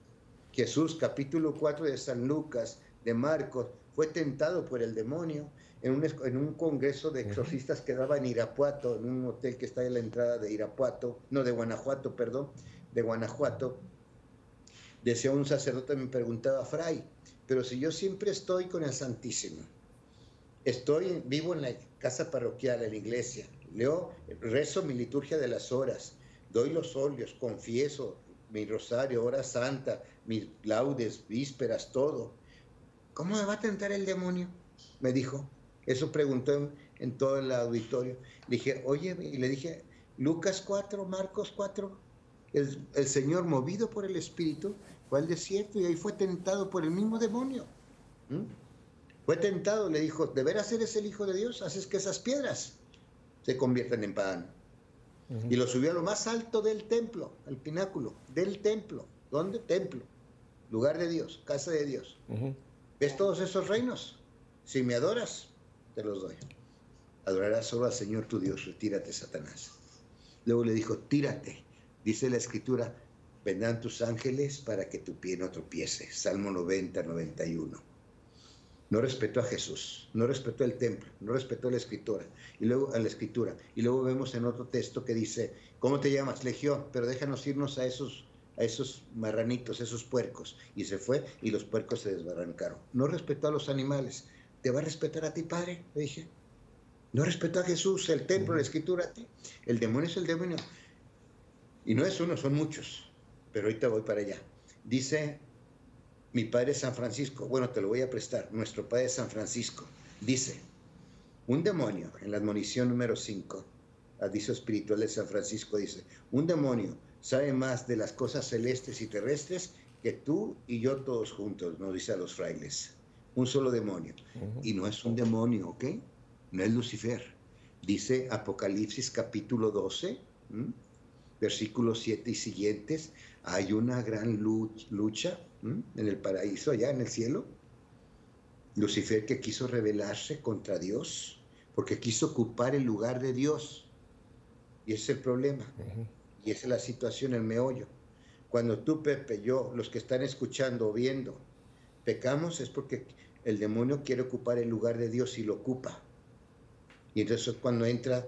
S2: Jesús, capítulo 4 de San Lucas, de Marcos, fue tentado por el demonio en un, en un congreso de exorcistas que daba en Irapuato, en un hotel que está en la entrada de Irapuato, no, de Guanajuato, perdón, de Guanajuato. Decía un sacerdote, me preguntaba, Fray, pero si yo siempre estoy con el Santísimo, estoy vivo en la casa parroquial, en la iglesia, leo, rezo mi liturgia de las horas, doy los óleos, confieso mi rosario, hora santa, mis laudes, vísperas, todo. ¿Cómo me va a tentar el demonio? Me dijo. Eso preguntó en, todo el auditorio. Dije, oye, y le dije, Lucas 4, Marcos 4, el, el Señor movido por el Espíritu fue al desierto y ahí fue tentado por el mismo demonio. ¿Mm? Fue tentado, le dijo, ¿de veras eres el Hijo de Dios? Haces que esas piedras se conviertan en pan. Y lo subió a lo más alto del templo, al pináculo, del templo. ¿Dónde? Templo. Lugar de Dios, casa de Dios. ¿Ves todos esos reinos? Si me adoras, te los doy. Adorarás solo al Señor tu Dios, retírate, Satanás. Luego le dijo, tírate. Dice la escritura, vendrán tus ángeles para que tu pie no tropiece. Salmo 90, 91 no respetó a Jesús, no respetó el templo, no respetó la escritura y luego a la escritura. Y luego vemos en otro texto que dice, ¿cómo te llamas? Legión, pero déjanos irnos a esos a esos marranitos, esos puercos. Y se fue y los puercos se desbarrancaron. No respetó a los animales. ¿Te va a respetar a ti, Padre? Le dije. No respetó a Jesús, el templo, la escritura a. El demonio es el demonio. Y no es uno, son muchos. Pero ahorita voy para allá. Dice mi padre San Francisco, bueno, te lo voy a prestar, nuestro padre San Francisco, dice, un demonio, en la admonición número 5, aviso espiritual de San Francisco, dice, un demonio sabe más de las cosas celestes y terrestres que tú y yo todos juntos, nos dice a los frailes. Un solo demonio. Y no es un demonio, ¿ok? No es Lucifer. Dice Apocalipsis capítulo 12, versículos 7 y siguientes, hay una gran lucha en el paraíso, allá en el cielo. Lucifer que quiso rebelarse contra Dios, porque quiso ocupar el lugar de Dios. Y ese es el problema. Y esa es la situación, el meollo. Cuando tú, Pepe, yo, los que están escuchando o viendo, pecamos es porque el demonio quiere ocupar el lugar de Dios y lo ocupa. Y entonces cuando entra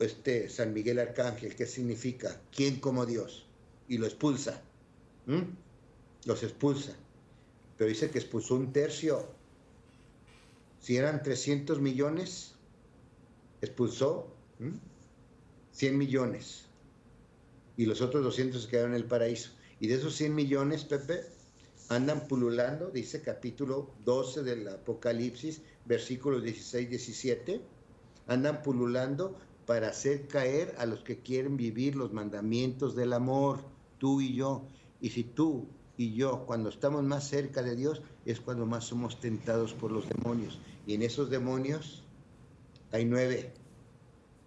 S2: este San Miguel Arcángel, ¿qué significa? ¿Quién como Dios? Y lo expulsa los expulsa. Pero dice que expulsó un tercio. Si eran 300 millones, expulsó 100 millones. Y los otros 200 se quedaron en el paraíso. Y de esos 100 millones, Pepe, andan pululando, dice capítulo 12 del Apocalipsis, versículos 16, 17, andan pululando para hacer caer a los que quieren vivir los mandamientos del amor, tú y yo. Y si tú y yo, cuando estamos más cerca de Dios, es cuando más somos tentados por los demonios. Y en esos demonios hay nueve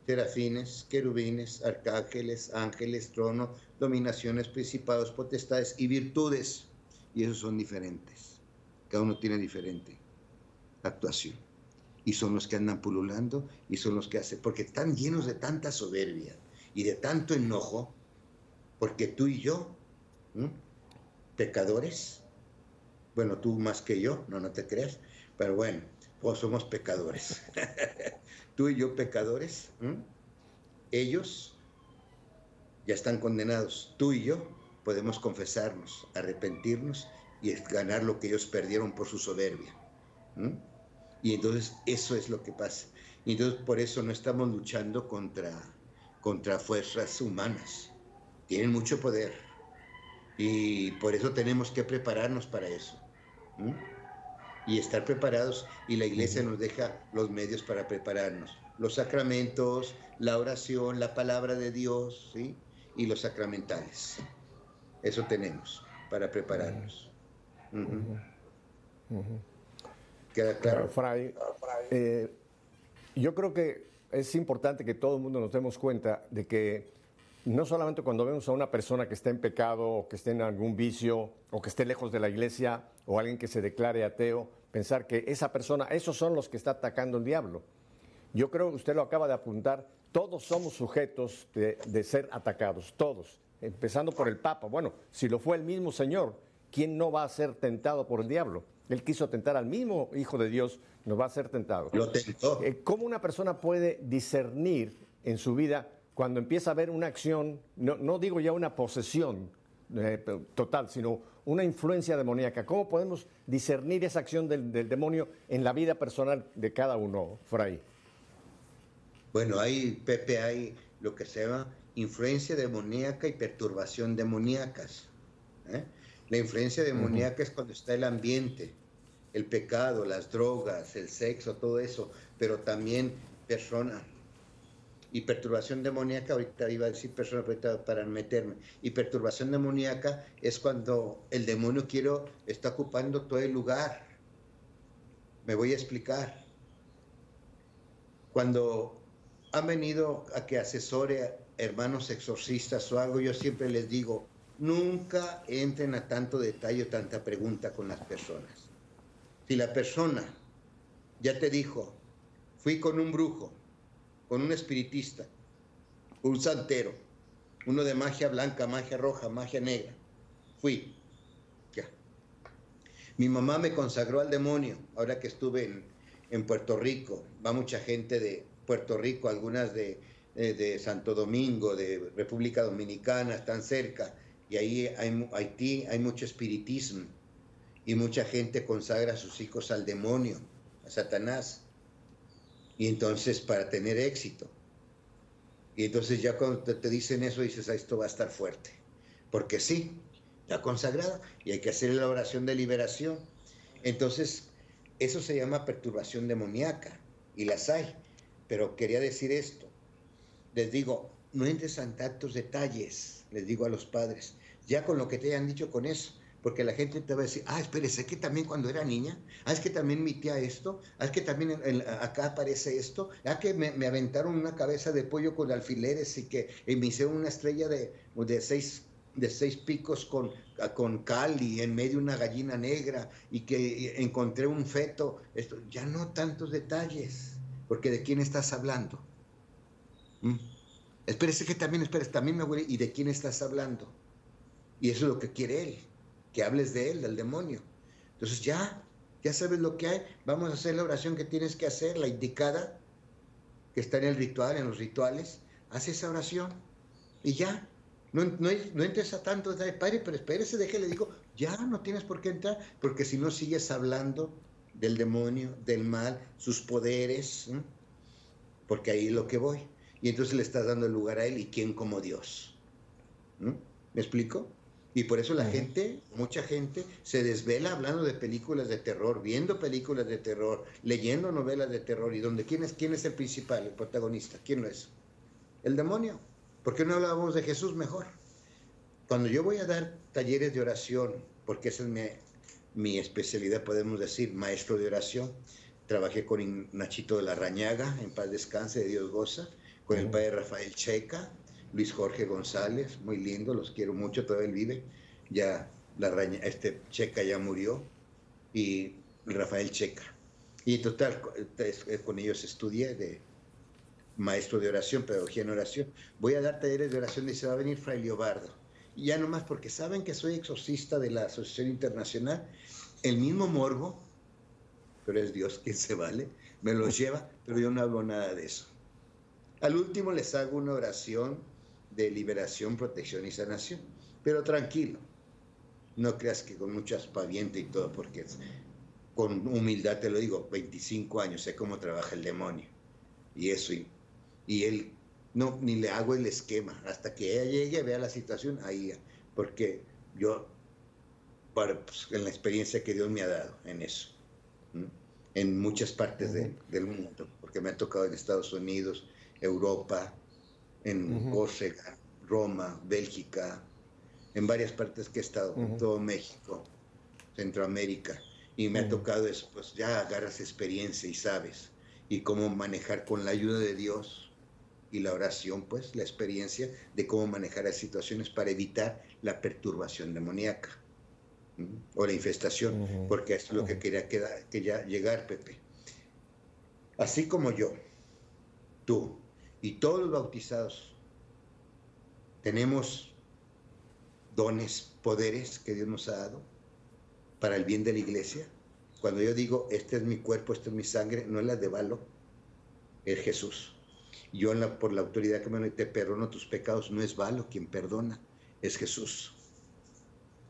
S2: serafines, querubines, arcángeles, ángeles, trono, dominaciones, principados, potestades y virtudes. Y esos son diferentes. Cada uno tiene diferente actuación. Y son los que andan pululando y son los que hacen, porque están llenos de tanta soberbia y de tanto enojo, porque tú y yo pecadores. Bueno, tú más que yo, no, no te creas, pero bueno, pues somos pecadores. tú y yo pecadores, ellos ya están condenados. Tú y yo podemos confesarnos, arrepentirnos y ganar lo que ellos perdieron por su soberbia. Y entonces eso es lo que pasa. Y entonces por eso no estamos luchando contra, contra fuerzas humanas. Tienen mucho poder, y por eso tenemos que prepararnos para eso. Y estar preparados. Y la iglesia nos deja los medios para prepararnos. Los sacramentos, la oración, la palabra de Dios, ¿sí? Y los sacramentales. Eso tenemos. para prepararnos.
S1: ¿Queda claro? Fray, eh, yo creo que es importante que todo el mundo nos demos cuenta de que no solamente cuando vemos a una persona que está en pecado o que esté en algún vicio o que esté lejos de la iglesia o alguien que se declare ateo, pensar que esa persona, esos son los que está atacando el diablo. Yo creo, usted lo acaba de apuntar, todos somos sujetos de, de ser atacados, todos, empezando por el Papa. Bueno, si lo fue el mismo Señor, ¿quién no va a ser tentado por el diablo? Él quiso tentar al mismo Hijo de Dios, nos va a ser tentado.
S2: Lo tentó.
S1: Eh, ¿Cómo una persona puede discernir en su vida cuando empieza a ver una acción, no, digo ya una posesión eh, total, sino una influencia demoníaca? ¿Cómo podemos discernir esa acción del, demonio en la vida personal de cada uno, Fray?
S2: Bueno, hay, Pepe, hay lo que se llama influencia demoníaca y perturbación demoníacas. ¿eh? La influencia demoníaca es cuando está el ambiente, el pecado, las drogas, el sexo, todo eso, pero también persona. Y perturbación demoníaca, ahorita iba a decir persona para meterme. Y perturbación demoníaca es cuando el demonio quiero está ocupando todo el lugar. Me voy a explicar. Cuando han venido a que asesore hermanos exorcistas o algo, yo siempre les digo, Nunca entren a tanto detalle o tanta pregunta con las personas. Si la persona ya te dijo, fui con un brujo, con un espiritista, un santero, uno de magia blanca, magia roja, magia negra, fui, ya. Mi mamá me consagró al demonio, ahora que estuve en, en Puerto Rico, va mucha gente de Puerto Rico, algunas de, de, de Santo Domingo, de República Dominicana, están cerca. Y ahí Haití hay mucho espiritismo. Y mucha gente consagra a sus hijos al demonio, a Satanás. Y entonces para tener éxito. Y entonces ya cuando te, dicen eso dices, ah, esto va a estar fuerte. Porque sí, ya consagrado y hay que hacer la oración de liberación. Entonces, eso se llama perturbación demoníaca y las hay. Pero quería decir esto. Les digo, no entres en tantos detalles les digo a los padres, ya con lo que te hayan dicho con eso, porque la gente te va a decir, ah, espérese, que también cuando era niña, ah, es que también mi tía esto, ah, es que también acá aparece esto, ah, que me, aventaron una cabeza de pollo con alfileres y que me hicieron una estrella de, de seis de seis picos con, con cal y en medio una gallina negra y que encontré un feto, esto, ya no tantos detalles, porque de quién estás hablando. ¿Mm? Espérese que también, espérese, también me voy, ¿y de quién estás hablando? Y eso es lo que quiere él, que hables de él, del demonio. Entonces ya, ya sabes lo que hay, vamos a hacer la oración que tienes que hacer, la indicada, que está en el ritual, en los rituales, haz esa oración y ya. No, no, no entres a tanto, padre, pero espérese, déjale, digo, ya no tienes por qué entrar, porque si no sigues hablando del demonio, del mal, sus poderes, porque ahí es lo que voy y entonces le estás dando el lugar a él y quién como Dios. ¿Me explico? Y por eso la gente, mucha gente, se desvela hablando de películas de terror, viendo películas de terror, leyendo novelas de terror. ¿Y donde quién es, quién es el principal, el protagonista? ¿Quién lo es? El demonio. ¿Por qué no hablábamos de Jesús mejor? Cuando yo voy a dar talleres de oración, porque esa es mi, mi especialidad, podemos decir, maestro de oración, trabajé con Nachito de la Rañaga, en paz descanse, de Dios goza, con el padre Rafael Checa, Luis Jorge González, muy lindo, los quiero mucho, todavía él vive, ya la raña, este Checa ya murió, y Rafael Checa. Y total, con ellos estudié de maestro de oración, pedagogía en oración. Voy a dar talleres de oración se va a venir Fray Leobardo. Y ya nomás porque saben que soy exorcista de la Asociación Internacional, el mismo morbo, pero es Dios quien se vale, me los lleva, pero yo no hablo nada de eso. Al último les hago una oración de liberación, protección y sanación. Pero tranquilo, no creas que con mucho aspaviento y todo, porque con humildad te lo digo, 25 años, sé cómo trabaja el demonio. Y eso, y, él, no, ni le hago el esquema, hasta que ella llegue, vea la situación, ahí, porque yo, pues, en la experiencia que Dios me ha dado en eso, en muchas partes del mundo, porque me ha tocado en Estados Unidos, Europa, en Córcega, Roma, Bélgica, en varias partes que he estado, en todo México, Centroamérica, y me ha tocado eso, pues ya agarras experiencia y sabes, y cómo manejar con la ayuda de Dios y la oración, pues la experiencia de cómo manejar las situaciones para evitar la perturbación demoníaca o la infestación, porque es lo que quería que ya llegar, Pepe. Así como yo, tú y todos los bautizados tenemos dones, poderes que Dios nos ha dado para el bien de la iglesia. Cuando yo digo, este es mi cuerpo, este es mi sangre, no es la de Balo, es Jesús. Yo por la autoridad que me te perdono tus pecados, no es Balo quien perdona, es Jesús.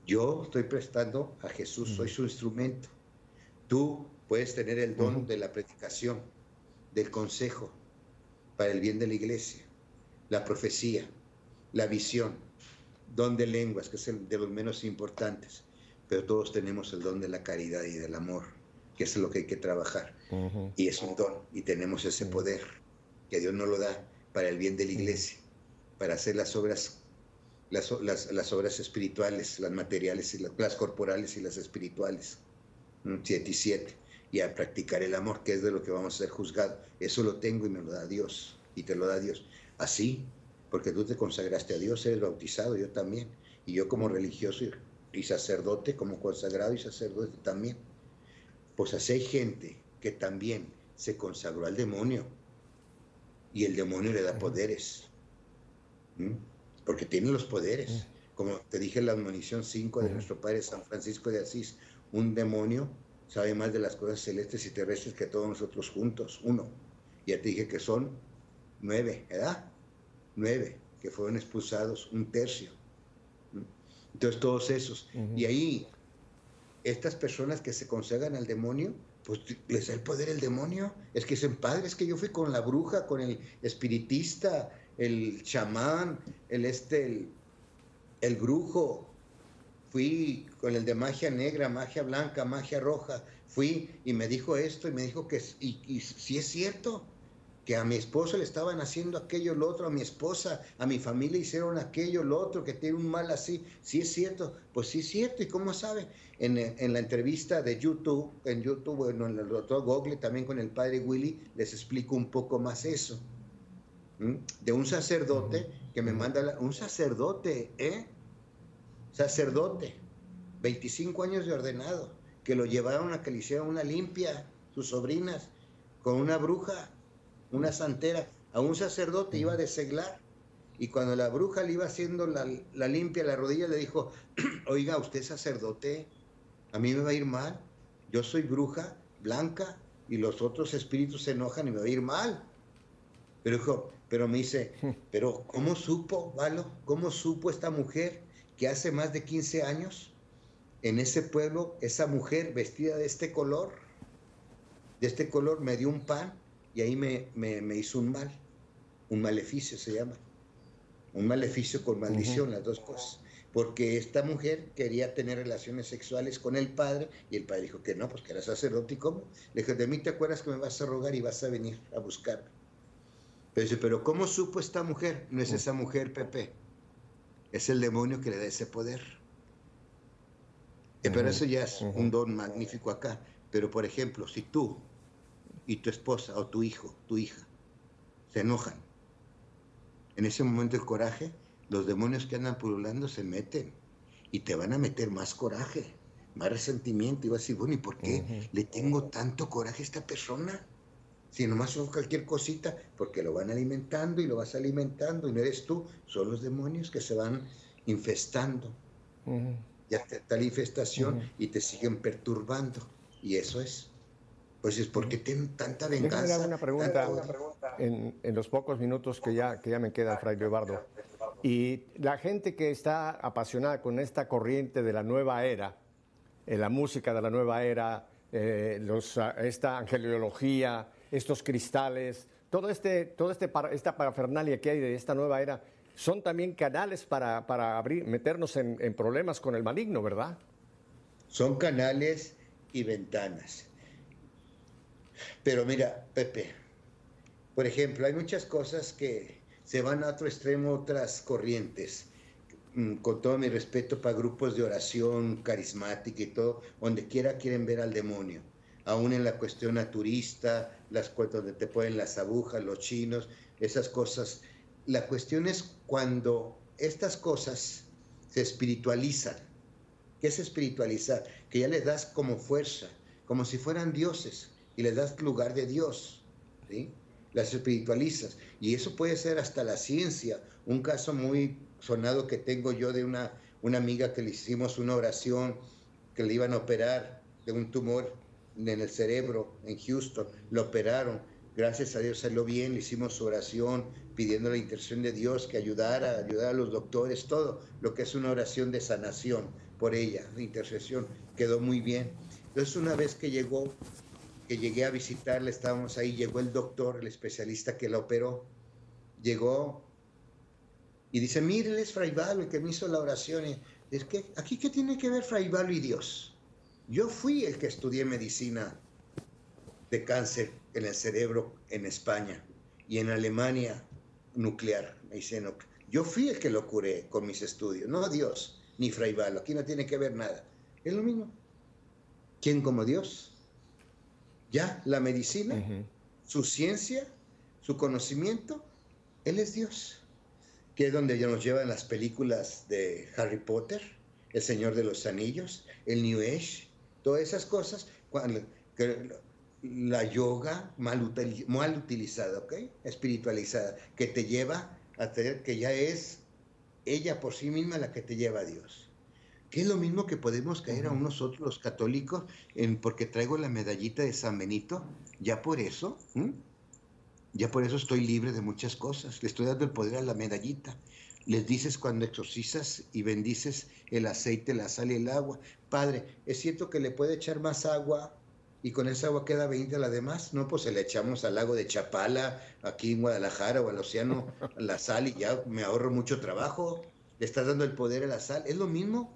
S2: Yo estoy prestando a Jesús, soy su instrumento. Tú puedes tener el don de la predicación, del consejo, para el bien de la iglesia, la profecía, la visión, don de lenguas, que es el de los menos importantes, pero todos tenemos el don de la caridad y del amor, que es lo que hay que trabajar. Y es un don, y tenemos ese poder que Dios nos lo da para el bien de la iglesia, para hacer las obras las, obras espirituales, las materiales, y las, corporales y las espirituales. Siete y siete. Y a practicar el amor, que es de lo que vamos a ser juzgados. Eso lo tengo y me lo da Dios. Y te lo da Dios. Así, porque tú te consagraste a Dios, eres bautizado, yo también. Y yo como religioso y sacerdote, como consagrado y sacerdote también. Pues así hay gente que también se consagró al demonio. Y el demonio le da poderes porque tiene los poderes. Como te dije en la admonición 5 de nuestro Padre San Francisco de Asís, un demonio sabe más de las cosas celestes y terrestres que todos nosotros juntos, uno. Ya te dije que son nueve, ¿verdad? Nueve, que fueron expulsados, un tercio. Entonces todos esos. Y ahí, estas personas que se consagran al demonio, pues les da el poder el demonio. Es que dicen, padre, es que yo fui con la bruja, con el espiritista, el chamán, el este, el, brujo, fui con el de magia negra, magia blanca, magia roja, fui y me dijo esto y me dijo que, y, si es cierto, que a mi esposo le estaban haciendo aquello, lo otro, a mi esposa, a mi familia hicieron aquello, lo otro, que tiene un mal así, si es cierto, pues sí es cierto, ¿y cómo sabe? En, en la entrevista de YouTube, en YouTube, bueno, en el doctor Google, también con el padre Willy, les explico un poco más eso de un sacerdote que me manda, un sacerdote, ¿eh? Sacerdote, 25 años de ordenado, que lo llevaron a que le hicieran una limpia, sus sobrinas, con una bruja, una santera, a un sacerdote iba a seglar Y cuando la bruja le iba haciendo la, la limpia la rodilla, le dijo, oiga, usted es sacerdote, a mí me va a ir mal, yo soy bruja blanca y los otros espíritus se enojan y me va a ir mal. Pero dijo, pero me dice, pero ¿cómo supo, Valo? ¿Cómo supo esta mujer que hace más de 15 años en ese pueblo, esa mujer vestida de este color, de este color, me dio un pan y ahí me, me, hizo un mal, un maleficio se llama, un maleficio con maldición, las dos cosas. Porque esta mujer quería tener relaciones sexuales con el padre y el padre dijo que no, pues que era sacerdote y cómo. Le dije, de mí te acuerdas que me vas a rogar y vas a venir a buscarme. Pero dice, pero ¿cómo supo esta mujer? No es esa mujer, Pepe. Es el demonio que le da ese poder. Y pero eso ya es un don magnífico acá. Pero, por ejemplo, si tú y tu esposa o tu hijo, tu hija, se enojan, en ese momento de coraje, los demonios que andan pululando se meten y te van a meter más coraje, más resentimiento. Y vas a decir, bueno, ¿y por qué le tengo tanto coraje a esta persona? Si nomás son cualquier cosita, porque lo van alimentando y lo vas alimentando, y no eres tú, son los demonios que se van infestando. Ya está la infestación y te siguen perturbando. Y eso es. Pues es porque tienen tanta venganza.
S1: una pregunta, En, los pocos minutos que ya, que ya me queda, Fray Eduardo. Y la gente que está apasionada con esta corriente de la nueva era, en la música de la nueva era, eh, los, esta angeliología, estos cristales, todo este, todo este esta parafernalia que hay de esta nueva era, son también canales para, abrir, meternos en, problemas con el maligno, ¿verdad?
S2: Son canales y ventanas. Pero mira, Pepe, por ejemplo, hay muchas cosas que se van a otro extremo, otras corrientes. mm, con todo mi respeto para grupos de oración carismática y todo, donde quiera quieren ver al demonio. Aún en la cuestión naturista, las donde te ponen las agujas, los chinos, esas cosas. La cuestión es cuando estas cosas se espiritualizan. ¿Qué es espiritualizar? Que ya les das como fuerza, como si fueran dioses, y les das lugar de Dios. ¿sí? Las espiritualizas. Y eso puede ser hasta la ciencia. Un caso muy sonado que tengo yo de una, una amiga que le hicimos una oración, que le iban a operar de un tumor en el cerebro en Houston. Lo operaron. Gracias a Dios salió bien, le hicimos oración, pidiendo la intercesión de Dios que ayudara, ayudara a los doctores, todo lo que es una oración de sanación por ella, de intercesión, quedó muy bien. Entonces una vez que llegó, que llegué a visitarla, estábamos ahí, llegó el doctor, el especialista que la operó, llegó y dice, mire, es Fray Valo, el que me hizo la oración. es que, ¿aquí qué tiene que ver Fray Valo y Dios? Yo fui el que estudié medicina de cáncer en el cerebro en España y en Alemania nuclear, Yo fui el que lo curé con mis estudios, no Dios ni Fray Valo. Aquí no tiene que ver nada. Es lo mismo. ¿Quién como Dios? Ya, la medicina, su ciencia, su conocimiento, Él es Dios. Que es donde ya nos llevan las películas de Harry Potter, El Señor de los Anillos, el New Age, todas esas cosas. Cuando, la yoga mal, mal utilizada, ¿ok? Espiritualizada, que te lleva a tener que ya es ella por sí misma la que te lleva a Dios. Que es lo mismo que podemos caer a nosotros los católicos en porque traigo la medallita de San Benito, ya por eso, ya por eso estoy libre de muchas cosas. Le estoy dando el poder a la medallita. Les dices cuando exorcizas y bendices el aceite, la sal y el agua. Padre, es cierto que le puede echar más agua y con esa agua queda 20 a la demás. No, pues se le echamos al lago de Chapala, aquí en Guadalajara o al océano, la sal y ya me ahorro mucho trabajo. Le estás dando el poder a la sal. Es lo mismo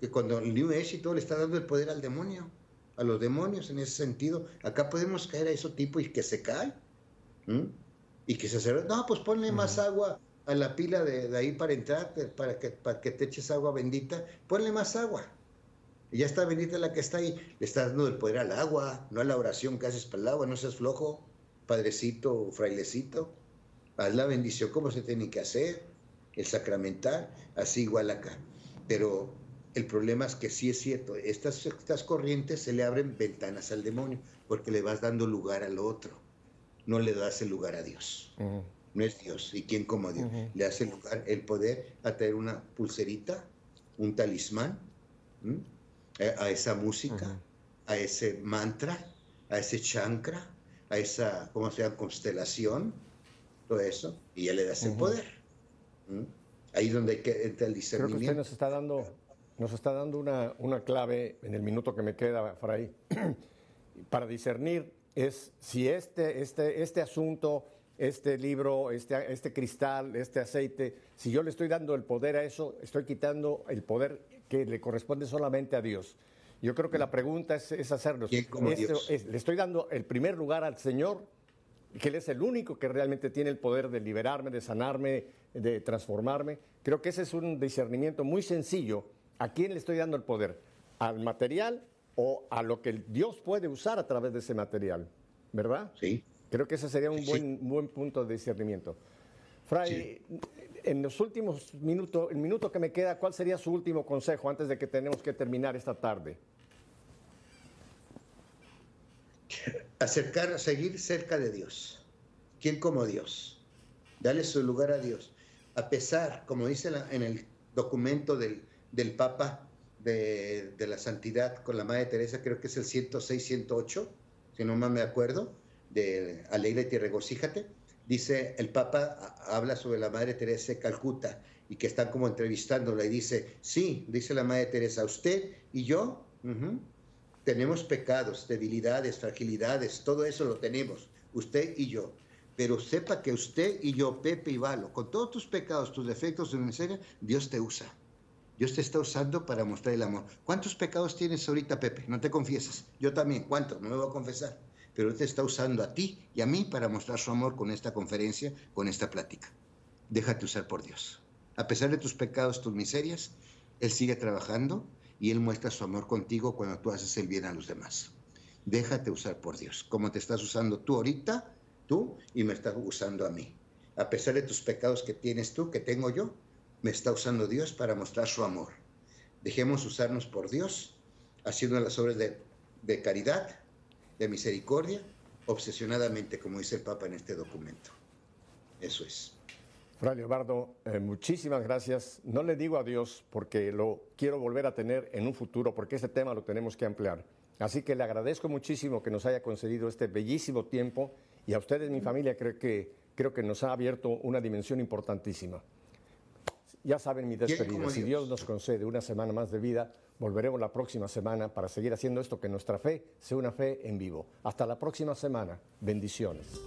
S2: que cuando el New Age y todo le está dando el poder al demonio, a los demonios en ese sentido. Acá podemos caer a esos tipos y que se cae. Y que se hace, no, pues ponle más agua a la pila de, de, ahí para entrar, para que, para que te eches agua bendita. Ponle más agua ya está bendita la que está ahí. Le está dando el poder al agua, no a la oración que haces para el agua. No seas flojo, padrecito, frailecito. Haz la bendición como se tiene que hacer, el sacramental, así igual acá. Pero el problema es que sí es cierto, estas, estas corrientes se le abren ventanas al demonio porque le vas dando lugar al otro. No le das el lugar a Dios. No es Dios. ¿Y quién como Dios? Le hace lugar, el poder a tener una pulserita, un talismán. Eh, a esa música, a ese mantra, a ese chankra, a esa, ¿cómo se llama?, constelación, todo eso, y ya le das el poder. Ahí es donde entra el discernimiento.
S1: Creo que usted nos está dando, nos está dando una, una clave en el minuto que me queda, Fray, para discernir es si este, este, este asunto, este libro, este, este cristal, este aceite, si yo le estoy dando el poder a eso, estoy quitando el poder que le corresponde solamente a Dios. Yo creo que la pregunta es, hacerlo. le estoy dando el primer lugar al Señor, que Él es el único que realmente tiene el poder de liberarme, de sanarme, de transformarme. Creo que ese es un discernimiento muy sencillo. ¿A quién le estoy dando el poder? ¿Al material o a lo que Dios puede usar a través de ese material? ¿Verdad?
S2: Sí.
S1: Creo que ese sería un buen, buen punto de discernimiento. Fray, en los últimos minutos, el minuto que me queda, ¿cuál sería su último consejo antes de que tenemos que terminar esta tarde?
S2: Acercar, seguir cerca de Dios. ¿Quién como Dios? Dale su lugar a Dios. A pesar, como dice en el documento del, Papa de, la Santidad con la Madre Teresa, creo que es el 106, 108, si no más me acuerdo, de Alegra y regocíjate dice, el Papa habla sobre la Madre Teresa de Calcuta y que están como entrevistándola y dice, sí, dice la Madre Teresa, usted y yo tenemos pecados, debilidades, fragilidades, todo eso lo tenemos, usted y yo. Pero sepa que usted y yo, Pepe y Valo, con todos tus pecados, tus defectos, tu miseria, Dios te usa. Dios te está usando para mostrar el amor. ¿Cuántos pecados tienes ahorita, Pepe? No te confiesas. Yo también. ¿Cuántos? No me voy a confesar pero Él te está usando a ti y a mí para mostrar su amor con esta conferencia, con esta plática. Déjate usar por Dios. A pesar de tus pecados, tus miserias, Él sigue trabajando y Él muestra su amor contigo cuando tú haces el bien a los demás. Déjate usar por Dios, como te estás usando tú ahorita, tú, y me estás usando a mí. A pesar de tus pecados que tienes tú, que tengo yo, me está usando Dios para mostrar su amor. Dejemos usarnos por Dios, haciendo las obras de, de caridad, de misericordia, obsesionadamente, como dice el Papa en este documento. Eso es.
S1: Fray Leobardo, eh, muchísimas gracias. No le digo adiós porque lo quiero volver a tener en un futuro, porque este tema lo tenemos que ampliar. Así que le agradezco muchísimo que nos haya concedido este bellísimo tiempo y a ustedes, mi familia, creo que, creo que nos ha abierto una dimensión importantísima. Ya saben mi despedida. Si Dios nos concede una semana más de vida, volveremos la próxima semana para seguir haciendo esto, que nuestra fe sea una fe en vivo. Hasta la próxima semana. Bendiciones.